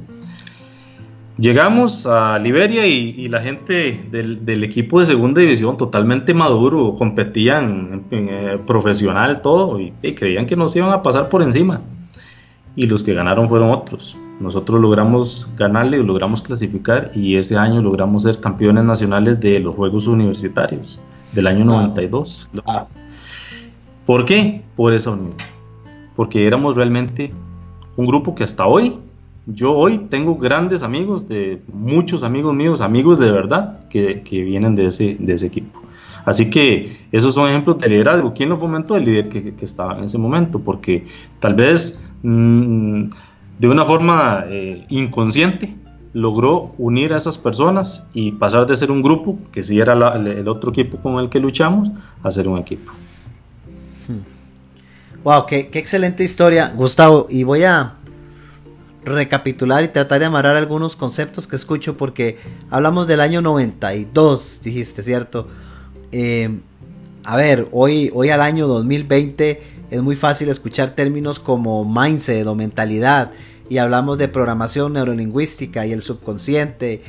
Llegamos a Liberia y, la gente del, equipo de segunda división totalmente maduro, competían eh, profesional todo y, creían que nos iban a pasar por encima. Y los que ganaron fueron otros. Nosotros logramos ganarle, logramos clasificar y ese año logramos ser campeones nacionales de los Juegos Universitarios del año 92. ¿Por qué? Por esa unión porque éramos realmente un grupo que hasta hoy, yo hoy tengo grandes amigos, de muchos amigos míos, amigos de verdad, que, vienen de ese, de ese equipo. Así que esos son ejemplos de liderazgo. ¿Quién lo fomentó? El líder que, estaba en ese momento, porque tal vez mm, de una forma eh, inconsciente logró unir a esas personas y pasar de ser un grupo, que sí era el otro equipo con el que luchamos, a ser un equipo. Wow, qué, excelente historia, Gustavo. Y voy a recapitular y tratar de amarrar algunos conceptos que escucho porque hablamos del año 92, dijiste, ¿cierto? Eh, a ver, hoy, hoy al año 2020 es muy fácil escuchar términos como mindset o mentalidad y hablamos de programación neurolingüística y el subconsciente.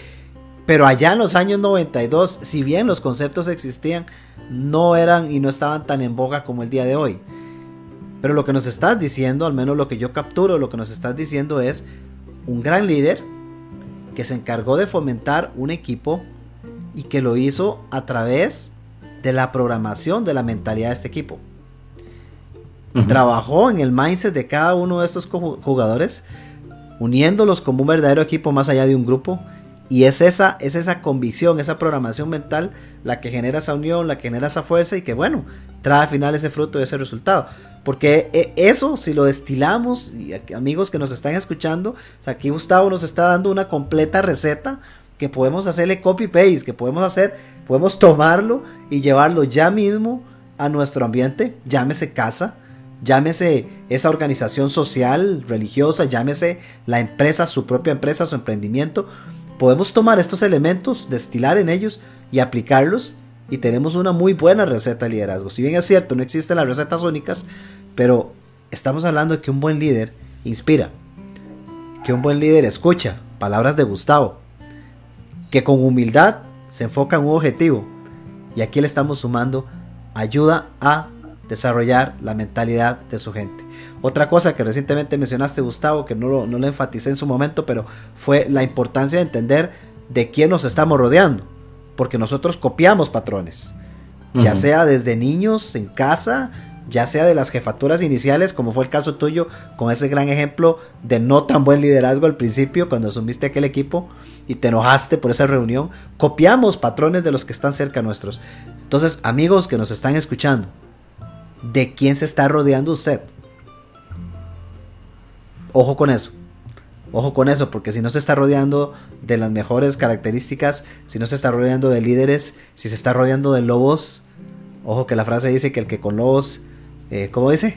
Pero allá en los años 92, si bien los conceptos existían, no eran y no estaban tan en boga como el día de hoy. Pero lo que nos estás diciendo, al menos lo que yo capturo, lo que nos estás diciendo es un gran líder que se encargó de fomentar un equipo y que lo hizo a través de la programación de la mentalidad de este equipo. Trabajó en el mindset de cada uno de estos jugadores, uniéndolos como un verdadero equipo más allá de un grupo, Y es esa, es esa convicción, esa programación mental la que genera esa unión, la que genera esa fuerza y que bueno, trae al final ese fruto y ese resultado. Porque eh, eso, si lo destilamos, y amigos que nos están escuchando, aquí Gustavo nos está dando una completa receta que podemos hacerle copy-paste, que podemos hacer, podemos tomarlo y llevarlo ya mismo a nuestro ambiente, llámese casa, llámese esa organización social, religiosa, llámese la empresa, su propia empresa, su emprendimiento. Podemos tomar estos elementos, destilar en ellos y aplicarlos y tenemos una muy buena receta de liderazgo. Si bien es cierto, no existen las recetas únicas, pero estamos hablando de que un buen líder inspira, que un buen líder escucha, palabras de Gustavo, que con humildad se enfoca en un objetivo. Y aquí le estamos sumando ayuda a desarrollar la mentalidad de su gente. Otra cosa que recientemente mencionaste, Gustavo, que no lo, no lo enfaticé en su momento, pero fue la importancia de entender de quién nos estamos rodeando. Porque nosotros copiamos patrones. Ya sea desde niños en casa, ya sea de las jefaturas iniciales, como fue el caso tuyo, con ese gran ejemplo de no tan buen liderazgo al principio, cuando asumiste aquel equipo y te enojaste por esa reunión, copiamos patrones de los que están cerca nuestros. Entonces, amigos que nos están escuchando, ¿de quién se está rodeando usted? Ojo con eso. Ojo con eso, porque si no se está rodeando de las mejores características, si no se está rodeando de líderes, si se está rodeando de lobos, ojo que la frase dice que el que con lobos eh, ¿cómo dice?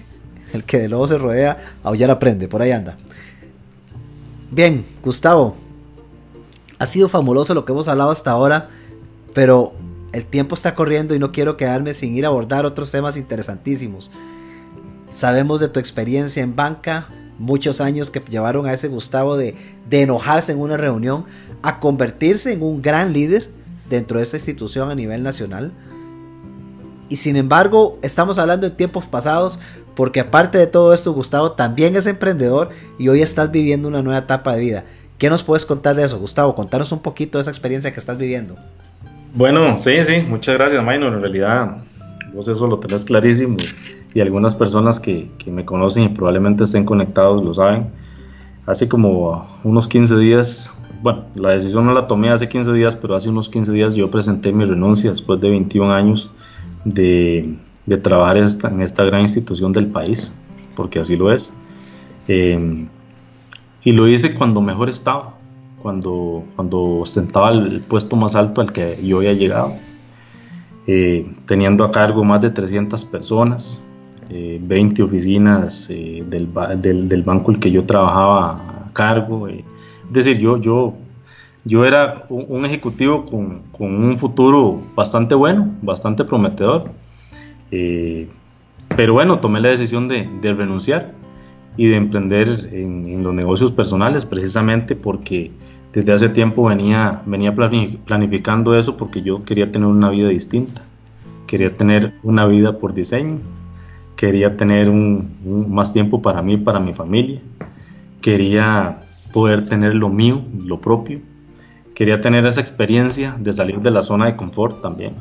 El que de lobo se rodea, aullar aprende, por ahí anda. Bien, Gustavo, ha sido fabuloso lo que hemos hablado hasta ahora, pero el tiempo está corriendo y no quiero quedarme sin ir a abordar otros temas interesantísimos. Sabemos de tu experiencia en banca, muchos años que llevaron a ese Gustavo de, enojarse en una reunión a convertirse en un gran líder dentro de esta institución a nivel nacional y sin embargo, estamos hablando de tiempos pasados porque aparte de todo esto, Gustavo también es emprendedor y hoy estás viviendo una nueva etapa de vida. ¿Qué nos puedes contar de eso, Gustavo? Contanos un poquito de esa experiencia que estás viviendo. Bueno, sí, sí, muchas gracias, Maynor. En realidad, vos eso lo tenés clarísimo y algunas personas que, que me conocen y probablemente estén conectados lo saben. Hace como unos 15 días, bueno, la decisión no la tomé hace 15 días, pero hace unos 15 días yo presenté mi renuncia después de 21 años de, trabajar en esta, en esta, gran institución del país, porque así lo es. Em, y lo hice cuando mejor estaba, cuando, cuando ostentaba el puesto más alto al que yo había llegado, eh, teniendo a cargo más de 300 personas, 20 eh, oficinas eh, del, del, del, banco el que yo trabajaba a cargo. es decir, yo, yo yo era un, ejecutivo con, un futuro bastante bueno, bastante prometedor. Eh, pero bueno, tomé la decisión de, renunciar y de emprender en, los negocios personales, precisamente porque desde hace tiempo venía, venía planificando eso porque yo quería tener una vida distinta. Quería tener una vida por diseño, quería tener más tiempo para mí, para mi familia, quería poder tener lo mío, lo propio, quería tener esa experiencia de salir de la zona de confort también,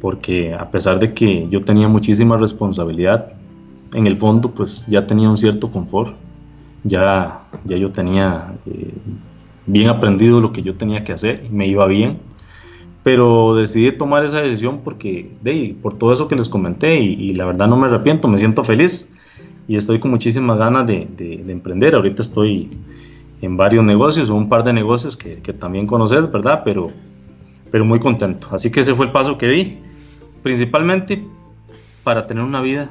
porque a pesar de que yo tenía muchísima responsabilidad, en el fondo pues ya tenía un cierto confort, ya, ya yo tenía eh, bien aprendido lo que yo tenía que hacer y me iba bien, pero decidí tomar esa decisión porque, de, por todo eso que les comenté y, la verdad no me arrepiento, me siento feliz y estoy con muchísimas ganas de, de emprender, ahorita estoy en varios negocios o un par de negocios que, también conoces, ¿verdad? Pero, pero muy contento. Así que ese fue el paso que di, principalmente para tener una vida,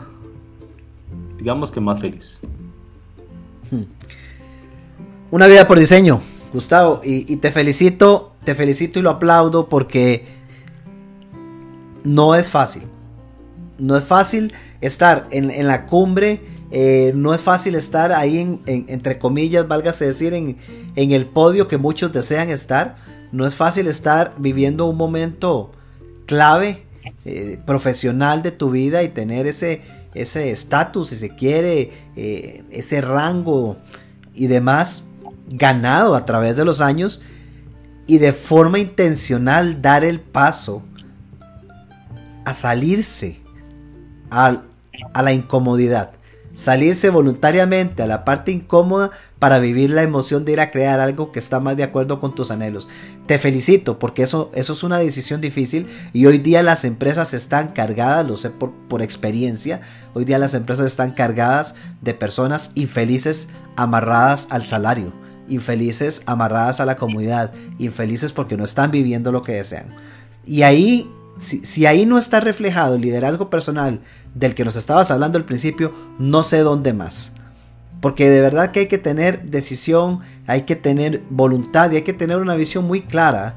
digamos que más feliz. Una vida por diseño, Gustavo, y, te felicito, te felicito y lo aplaudo porque no es fácil. No es fácil estar en, en la cumbre eh, no es fácil estar ahí, en, entre comillas, válgase decir, en, el podio que muchos desean estar. No es fácil estar viviendo un momento clave, eh, profesional de tu vida y tener ese estatus, si se quiere, eh, ese rango y demás ganado a través de los años y de forma intencional dar el paso a salirse a la incomodidad salirse voluntariamente a la parte incómoda para vivir la emoción de ir a crear algo que está más de acuerdo con tus anhelos. Te felicito porque eso, eso es una decisión difícil y hoy día las empresas están cargadas, lo sé por, por experiencia, hoy día las empresas están cargadas de personas infelices amarradas al salario, infelices amarradas a la comunidad, infelices porque no están viviendo lo que desean. Y ahí si, ahí no está reflejado el liderazgo personal del que nos estabas hablando al principio, no sé dónde más. Porque de verdad que hay que tener decisión, hay que tener voluntad y hay que tener una visión muy clara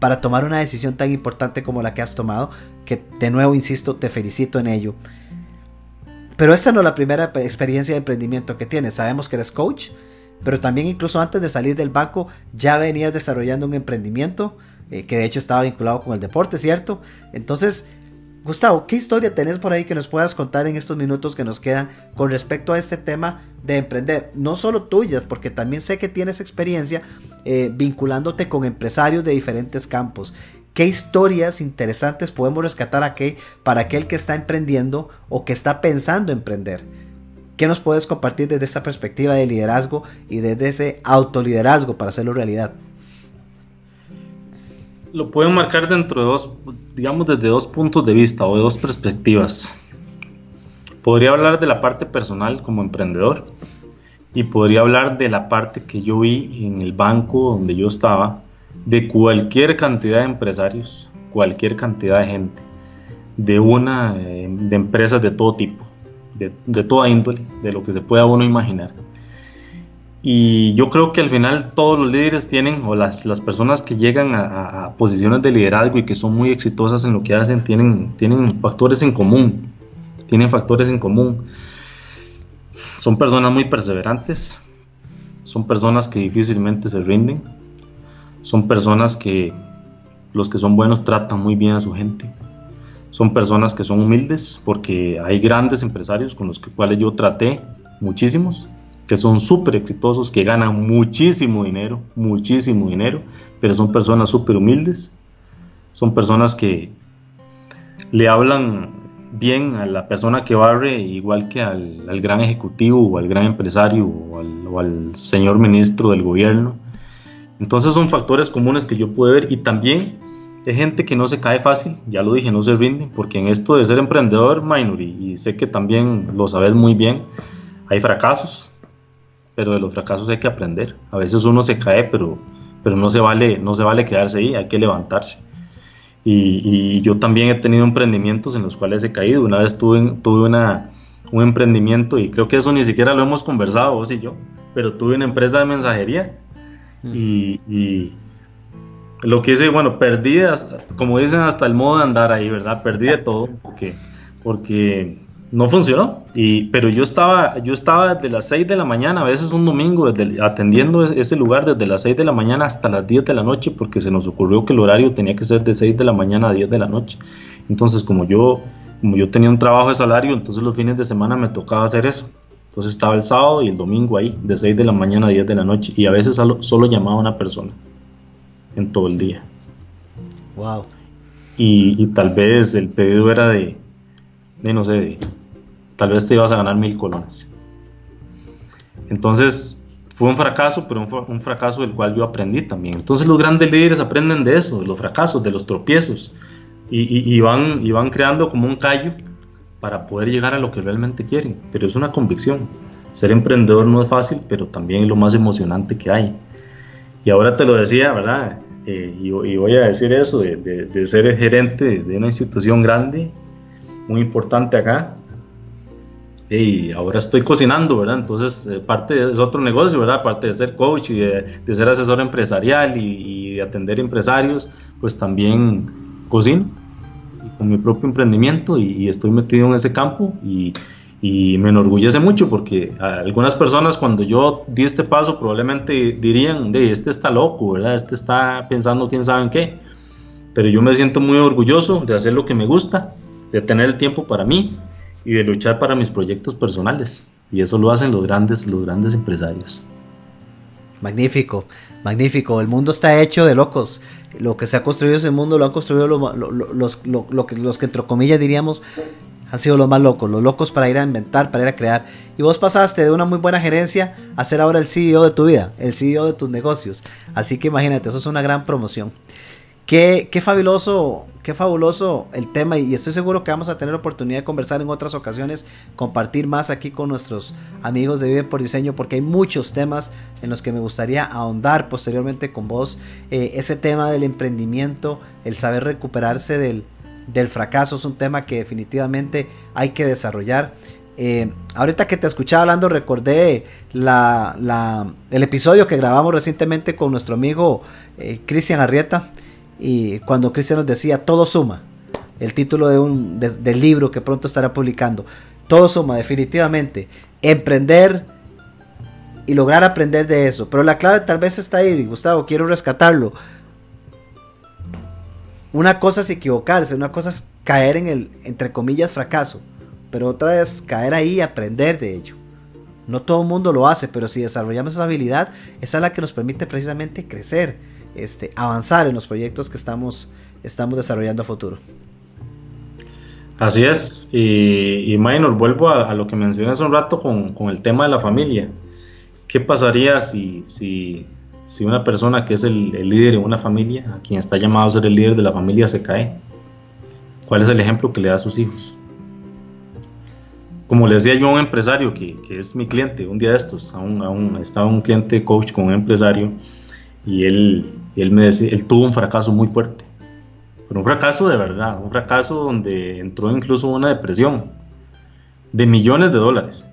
para tomar una decisión tan importante como la que has tomado, que de nuevo, insisto, te felicito en ello. Pero esta no es la primera experiencia de emprendimiento que tienes. Sabemos que eres coach, pero también incluso antes de salir del banco ya venías desarrollando un emprendimiento eh, que de hecho estaba vinculado con el deporte, ¿cierto? Entonces, Gustavo, ¿qué historia tenés por ahí que nos puedas contar en estos minutos que nos quedan con respecto a este tema de emprender? No solo tuyas, porque también sé que tienes experiencia eh, vinculándote con empresarios de diferentes campos. ¿Qué historias interesantes podemos rescatar aquí para aquel que está emprendiendo o que está pensando emprender? ¿Qué nos puedes compartir desde esa perspectiva de liderazgo y desde ese autoliderazgo para hacerlo realidad? lo pueden marcar dentro de dos, digamos, desde dos puntos de vista o de dos perspectivas. Podría hablar de la parte personal como emprendedor y podría hablar de la parte que yo vi en el banco donde yo estaba, de cualquier cantidad de empresarios, cualquier cantidad de gente, de una, eh, de empresas de todo tipo, de, de toda índole, de lo que se pueda uno imaginar. Y yo creo que al final todos los líderes tienen, o las, personas que llegan a, posiciones de liderazgo y que son muy exitosas en lo que hacen, tienen, tienen factores en común. Tienen factores en común. Son personas muy perseverantes. Son personas que difícilmente se rinden. Son personas que los que son buenos tratan muy bien a su gente. Son personas que son humildes porque hay grandes empresarios con los cuales yo traté, muchísimos, que son súper exitosos, que ganan muchísimo dinero, muchísimo dinero, pero son personas súper humildes, son personas que le hablan bien a la persona que barre, igual que al, gran ejecutivo o al gran empresario o al, señor ministro del gobierno. Entonces son factores comunes que yo puedo ver y también hay gente que no se cae fácil, ya lo dije, no se rinde, porque en esto de ser emprendedor, minor, y, y sé que también lo sabes muy bien, hay fracasos, pero de los fracasos hay que aprender. A veces uno se cae, pero, pero no, se vale, no se vale quedarse ahí, hay que levantarse. Y, yo también he tenido emprendimientos en los cuales he caído. Una vez tuve, tuve una, un emprendimiento y creo que eso ni siquiera lo hemos conversado vos y yo, pero tuve una empresa de mensajería mm. y, lo que hice, bueno, perdí, como dicen, hasta el modo de andar ahí, ¿verdad? Perdí de todo porque, porque no funcionó. Y, pero yo estaba, yo estaba desde las 6 de la mañana, a veces un domingo, atendiendo ese lugar desde las 6 de la mañana hasta las 10 de la noche, porque se nos ocurrió que el horario tenía que ser de 6 de la mañana a 10 de la noche. Entonces, como yo, como yo tenía un trabajo de salario, entonces los fines de semana me tocaba hacer eso. Entonces estaba el sábado y el domingo ahí, de 6 de la mañana a 10 de la noche, y a veces solo, solo llamaba a una persona en todo el día. Wow. Y, y tal vez el pedido era de, de no sé, de tal vez te ibas a ganar mil colones. Entonces, fue un fracaso, pero un, fracaso del cual yo aprendí también. Entonces, los grandes líderes aprenden de eso, de los fracasos, de los tropiezos, y, van, y van creando como un callo para poder llegar a lo que realmente quieren. Pero es una convicción. Ser emprendedor no es fácil, pero también es lo más emocionante que hay. Y ahora te lo decía, ¿verdad? Eh, y, voy a decir eso, de, de ser gerente de una institución grande, muy importante acá, y ahora estoy cocinando, ¿verdad? Entonces, eh, parte es otro negocio, ¿verdad? Aparte de ser coach y de, ser asesor empresarial y, de atender empresarios, pues también cocino con mi propio emprendimiento y, estoy metido en ese campo y, y, me enorgullece mucho porque algunas personas cuando yo di este paso probablemente dirían, de este está loco, ¿verdad? Este está pensando quién sabe en qué. Pero yo me siento muy orgulloso de hacer lo que me gusta, de tener el tiempo para mí y de luchar para mis proyectos personales. Y eso lo hacen los grandes, los grandes empresarios. Magnífico, magnífico. El mundo está hecho de locos. Lo que se ha construido ese mundo lo han construido los, que, los que entre comillas diríamos han sido los más locos, los locos para ir a inventar, para ir a crear. Y vos pasaste de una muy buena gerencia a ser ahora el CEO de tu vida, el CEO de tus negocios. Así que imagínate, eso es una gran promoción. Qué, qué fabuloso, qué fabuloso el tema y estoy seguro que vamos a tener oportunidad de conversar en otras ocasiones, compartir más aquí con nuestros amigos de Vive por Diseño porque hay muchos temas en los que me gustaría ahondar posteriormente con vos. Eh, ese tema del emprendimiento, el saber recuperarse del, del fracaso es un tema que definitivamente hay que desarrollar. Eh, ahorita que te escuchaba hablando recordé la, el episodio que grabamos recientemente con nuestro amigo eh, Cristian Arrieta y cuando Cristian nos decía todo suma, el título de un, del libro que pronto estará publicando, todo suma definitivamente, emprender y lograr aprender de eso, pero la clave tal vez está ahí, Gustavo, quiero rescatarlo una cosa es equivocarse, una cosa es caer en el, entre comillas, fracaso, pero otra es caer ahí y aprender de ello. No todo el mundo lo hace, pero si desarrollamos esa habilidad, esa es la que nos permite precisamente crecer, este, avanzar en los proyectos que estamos, estamos desarrollando a futuro. Así es, y, y vuelvo a, lo que mencioné hace un rato con, con, el tema de la familia. ¿Qué pasaría si, si si una persona que es el, líder en una familia, a quien está llamado a ser el líder de la familia, se cae, ¿cuál es el ejemplo que le da a sus hijos? Como le decía yo a un empresario que, es mi cliente, un día de estos, estaba un cliente coach con un empresario y él, él me decía, él tuvo un fracaso muy fuerte, pero un fracaso de verdad, un fracaso donde entró incluso una depresión de millones de dólares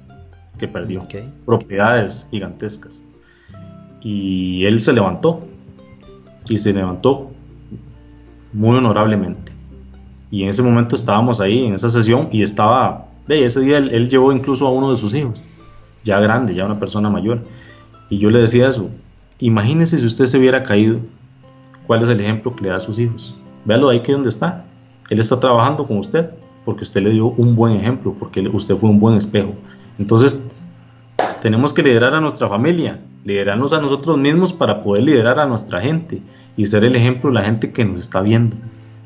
que perdió, propiedades gigantescas. Y él se levantó. Y se levantó muy honorablemente. Y en ese momento estábamos ahí, en esa sesión, y estaba, ve, ese día él, llevó incluso a uno de sus hijos, ya grande, ya una persona mayor. Y yo le decía eso, imagínese si usted se hubiera caído, ¿cuál es el ejemplo que le da a sus hijos? Véalo ahí que donde está. Él está trabajando con usted porque usted le dio un buen ejemplo, porque usted fue un buen espejo. Entonces, tenemos que liderar a nuestra familia, liderarnos a nosotros mismos para poder liderar a nuestra gente y ser el ejemplo de la gente que nos está viendo,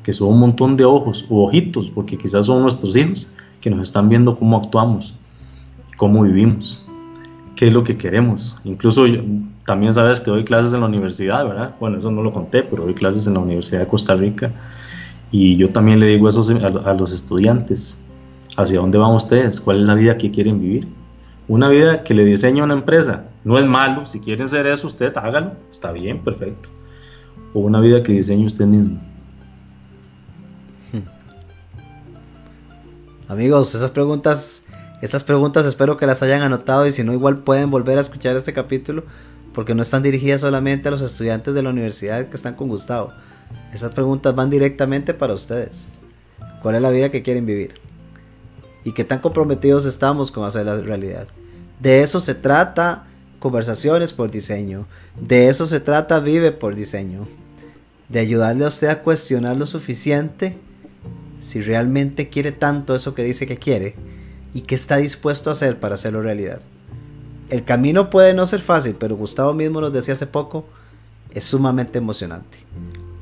que son un montón de ojos u ojitos, porque quizás son nuestros hijos que nos están viendo cómo actuamos, cómo vivimos, qué es lo que queremos. Incluso también sabes que doy clases en la universidad, ¿verdad? Bueno, eso no lo conté, pero doy clases en la Universidad de Costa Rica y yo también le digo eso a los estudiantes, ¿hacia dónde van ustedes? ¿Cuál es la vida que quieren vivir? Una vida que le diseña una empresa no es malo, si quieren ser eso usted, hágalo, está bien, perfecto. O una vida que diseñe usted mismo. Amigos, esas preguntas, esas preguntas espero que las hayan anotado y si no igual pueden volver a escuchar este capítulo porque no están dirigidas solamente a los estudiantes de la universidad que están con Gustavo. Esas preguntas van directamente para ustedes. ¿Cuál es la vida que quieren vivir? Y qué tan comprometidos estamos con hacer la realidad. De eso se trata conversaciones por diseño. De eso se trata vive por diseño. De ayudarle a usted a cuestionar lo suficiente si realmente quiere tanto eso que dice que quiere y qué está dispuesto a hacer para hacerlo realidad. El camino puede no ser fácil, pero Gustavo mismo nos decía hace poco, es sumamente emocionante.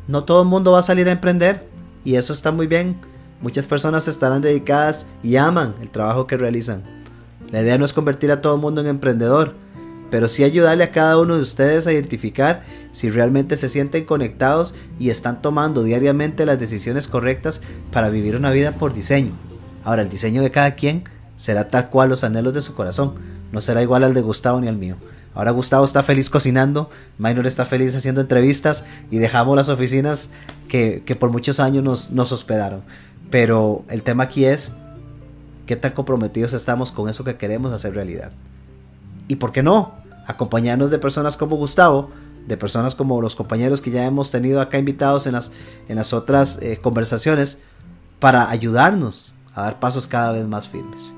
No todo el mundo va a salir a emprender y eso está muy bien Muchas personas estarán dedicadas y aman el trabajo que realizan. La idea no es convertir a todo el mundo en emprendedor, pero sí ayudarle a cada uno de ustedes a identificar si realmente se sienten conectados y están tomando diariamente las decisiones correctas para vivir una vida por diseño. Ahora, el diseño de cada quien será tal cual los anhelos de su corazón, no será igual al de Gustavo ni al mío. Ahora Gustavo está feliz cocinando, Minor está feliz haciendo entrevistas y dejamos las oficinas que, por muchos años nos, nos hospedaron. Pero el tema aquí es qué tan comprometidos estamos con eso que queremos hacer realidad. Y por qué no, acompañarnos de personas como Gustavo, de personas como los compañeros que ya hemos tenido acá invitados en las, en las otras eh, conversaciones, para ayudarnos a dar pasos cada vez más firmes.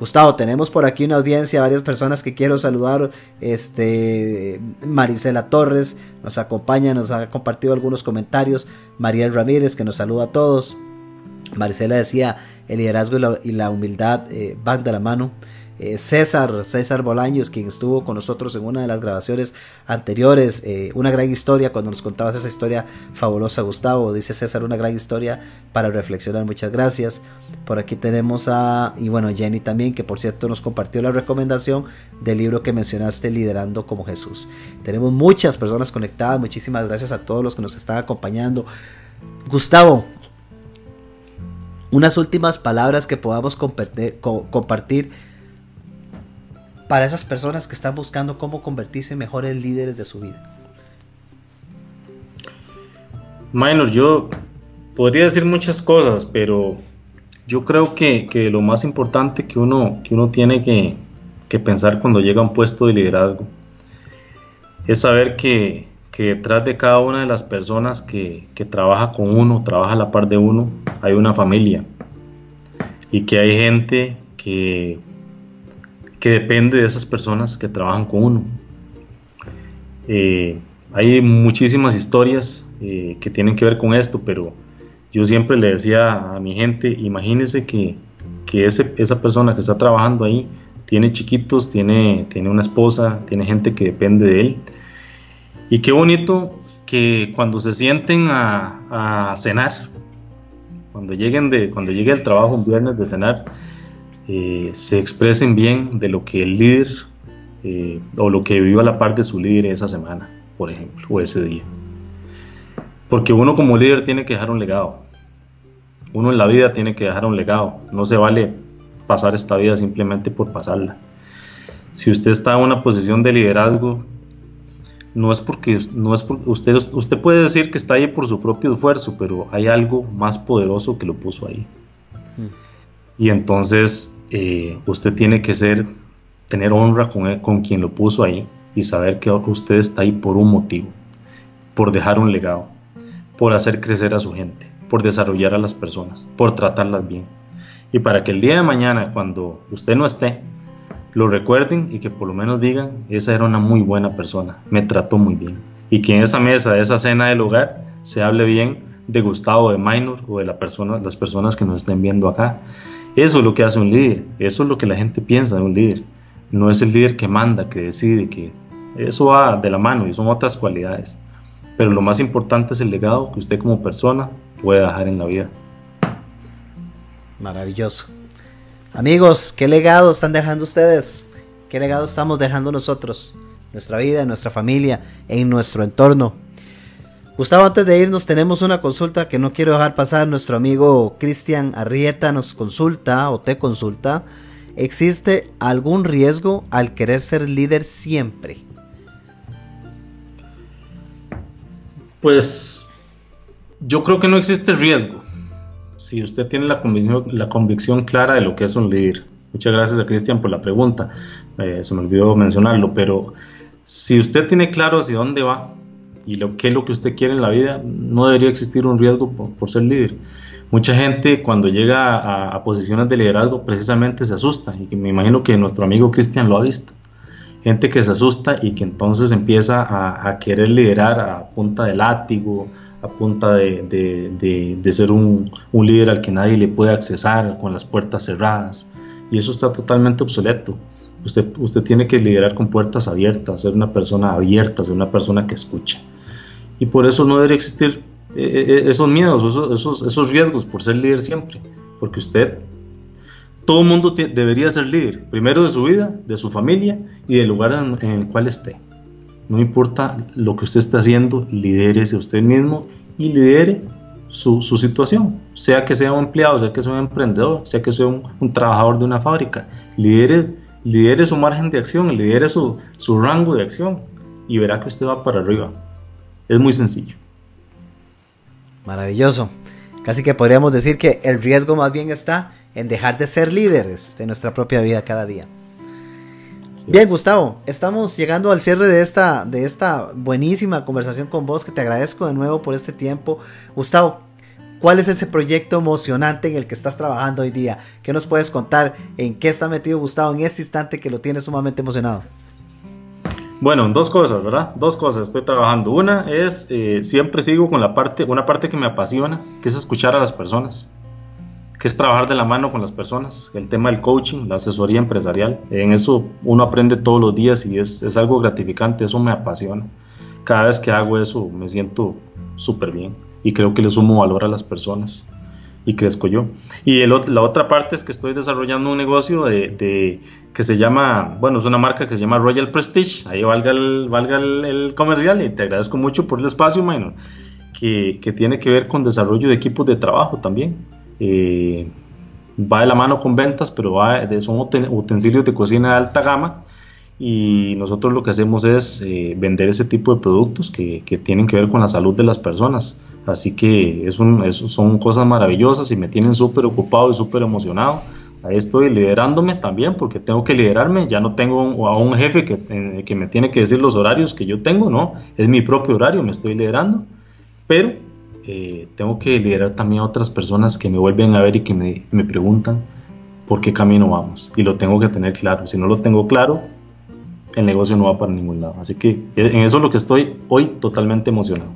Gustavo, tenemos por aquí una audiencia, varias personas que quiero saludar. Este, Marisela Torres nos acompaña, nos ha compartido algunos comentarios. Mariel Ramírez que nos saluda a todos. Marcela decía, el liderazgo y la, humildad eh, van de la mano. eh, César, César Bolaños, quien estuvo con nosotros en una de las grabaciones anteriores, eh, una gran historia, cuando nos contabas esa historia fabulosa, Gustavo, dice César, una gran historia para reflexionar, muchas gracias. Por aquí tenemos a, y bueno, Jenny también, que por cierto nos compartió la recomendación del libro que mencionaste, Liderando como Jesús. Tenemos muchas personas conectadas, muchísimas gracias a todos los que nos están acompañando. Gustavo, unas últimas palabras que podamos compartir, para esas personas que están buscando cómo convertirse en mejores líderes de su vida. Minor, yo podría decir muchas cosas, pero yo creo que, lo más importante que uno, que uno tiene que, que, pensar cuando llega a un puesto de liderazgo es saber que, que detrás de cada una de las personas que, que, trabaja con uno, trabaja a la par de uno, hay una familia y que hay gente que, que depende de esas personas que trabajan con uno. Eh, hay muchísimas historias eh, que tienen que ver con esto, pero yo siempre le decía a mi gente, imagínese que, que ese, esa persona que está trabajando ahí tiene chiquitos, tiene, tiene una esposa, tiene gente que depende de él. Y qué bonito que cuando se sienten a, cenar, cuando lleguen de, cuando llegue el trabajo un viernes de cenar, eh, se expresen bien de lo que el líder eh, o lo que vivió a la par de su líder esa semana, por ejemplo, o ese día. Porque uno como líder tiene que dejar un legado. Uno en la vida tiene que dejar un legado. No se vale pasar esta vida simplemente por pasarla. Si usted está en una posición de liderazgo, no es porque no es usted usted puede decir que está ahí por su propio esfuerzo, pero hay algo más poderoso que lo puso ahí. Mm. Y entonces eh, usted tiene que ser tener honra con, con quien lo puso ahí y saber que usted está ahí por un motivo, por dejar un legado, por hacer crecer a su gente, por desarrollar a las personas, por tratarlas bien. Y para que el día de mañana, cuando usted no esté, lo recuerden y que por lo menos digan, esa era una muy buena persona, me trató muy bien. Y que en esa mesa, de esa cena del hogar, se hable bien de Gustavo, de Minor o de las personas que nos estén viendo acá. Eso es lo que hace un líder, eso es lo que la gente piensa de un líder. No es el líder que manda, que decide, que eso va de la mano y son otras cualidades. Pero lo más importante es el legado que usted como persona puede dejar en la vida. Maravilloso. Amigos, ¿qué legado están dejando ustedes? ¿Qué legado estamos dejando nosotros? Nuestra vida, nuestra familia, en nuestro entorno. Gustavo, antes de irnos tenemos una consulta que no quiero dejar pasar. Nuestro amigo Cristian Arrieta nos consulta o te consulta. ¿Existe algún riesgo al querer ser líder siempre? Pues yo creo que no existe riesgo si usted tiene la convicción, la convicción clara de lo que es un líder. Muchas gracias a Cristian por la pregunta, eh, se me olvidó mencionarlo, pero si usted tiene claro hacia dónde va y lo qué es lo que usted quiere en la vida, no debería existir un riesgo por, ser líder. Mucha gente cuando llega a, posiciones de liderazgo precisamente se asusta y me imagino que nuestro amigo Cristian lo ha visto. Gente que se asusta y que entonces empieza a, a querer liderar a punta de látigo, a punta de, ser un, líder al que nadie le puede accesar con las puertas cerradas. Y eso está totalmente obsoleto. Usted, usted tiene que liderar con puertas abiertas, ser una persona abierta, ser una persona que escucha. Y por eso no debería existir eh, eh, eh, esos miedos, esos, esos, riesgos por ser líder siempre. Porque usted, todo mundo debería ser líder, primero de su vida, de su familia y del lugar en el cual esté. No importa lo que usted esté haciendo, lidérese usted mismo y lidere su, situación. Sea que sea un empleado, sea que sea un emprendedor, sea que sea un, trabajador de una fábrica. Lidere, lidere su margen de acción, lidere su, su rango de acción y verá que usted va para arriba. Es muy sencillo. Maravilloso. Casi que podríamos decir que el riesgo más bien está en dejar de ser líderes de nuestra propia vida cada día. Bien, Gustavo, estamos llegando al cierre de esta, de esta buenísima conversación con vos, que te agradezco de nuevo por este tiempo. Gustavo, ¿cuál es ese proyecto emocionante en el que estás trabajando hoy día? ¿Qué nos puedes contar? ¿En qué está metido Gustavo en este instante que lo tiene sumamente emocionado? Bueno, dos cosas, ¿verdad? Dos cosas estoy trabajando. Una es, eh, siempre sigo con la parte, una parte que me apasiona, que es escuchar a las personas que es trabajar de la mano con las personas, el tema del coaching, la asesoría empresarial. En eso uno aprende todos los días y es, es algo gratificante, eso me apasiona. Cada vez que hago eso me siento súper bien y creo que le sumo valor a las personas y crezco yo. Y la otra parte es que estoy desarrollando un negocio de, que se llama, bueno, es una marca que se llama Royal Prestige, ahí valga el, valga el, comercial y te agradezco mucho por el espacio, Minor, que, que tiene que ver con desarrollo de equipos de trabajo también eh, va de la mano con ventas, pero va de, son utensilios de cocina de alta gama y nosotros lo que hacemos es eh, vender ese tipo de productos que, que, tienen que ver con la salud de las personas. Así que es son cosas maravillosas y me tienen súper ocupado y súper emocionado. Ahí estoy liderándome también porque tengo que liderarme. Ya no tengo un, a un jefe que, eh, que me tiene que decir los horarios que yo tengo, no. Es mi propio horario, me estoy liderando. Pero eh, tengo que liderar también a otras personas que me vuelven a ver y que me, me, preguntan por qué camino vamos. Y lo tengo que tener claro. Si no lo tengo claro, el negocio no va para ningún lado. Así que en eso es lo que estoy hoy totalmente emocionado.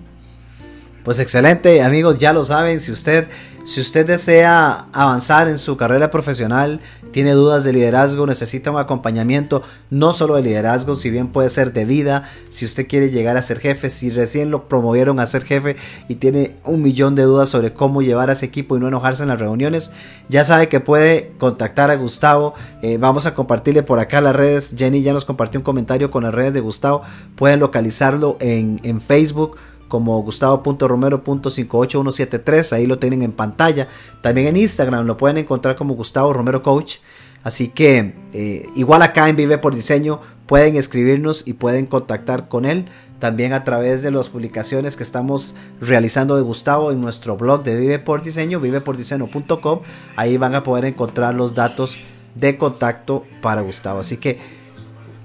Pues excelente, amigos, ya lo saben, si usted si usted desea avanzar en su carrera profesional, tiene dudas de liderazgo, necesita un acompañamiento, no solo de liderazgo, si bien puede ser de vida, si usted quiere llegar a ser jefe, si recién lo promovieron a ser jefe y tiene un millón de dudas sobre cómo llevar a ese equipo y no enojarse en las reuniones, ya sabe que puede contactar a Gustavo. Eh, vamos a compartirle por acá las redes. Jenny ya nos compartió un comentario con las redes de Gustavo. Pueden localizarlo en, en Facebook como gustavo.romero.58173, ahí lo tienen en pantalla. También en Instagram lo pueden encontrar como Gustavo Romero Coach. Así que eh, igual acá en Vive por Diseño pueden escribirnos y pueden contactar con él. También a través de las publicaciones que estamos realizando de Gustavo en nuestro blog de Vive por Diseño, vivepordiseño.com. Ahí van a poder encontrar los datos de contacto para Gustavo. Así que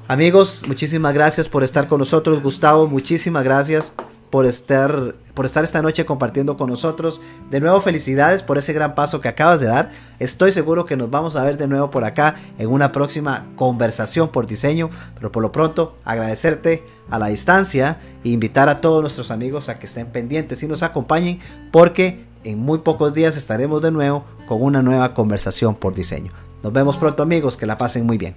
amigos, muchísimas gracias por estar con nosotros. Gustavo, muchísimas gracias por estar, por estar esta noche compartiendo con nosotros. De nuevo, felicidades por ese gran paso que acabas de dar. Estoy seguro que nos vamos a ver de nuevo por acá en una próxima conversación por diseño. Pero por lo pronto, agradecerte a la distancia e invitar a todos nuestros amigos a que estén pendientes y nos acompañen porque en muy pocos días estaremos de nuevo con una nueva conversación por diseño. Nos vemos pronto amigos, que la pasen muy bien.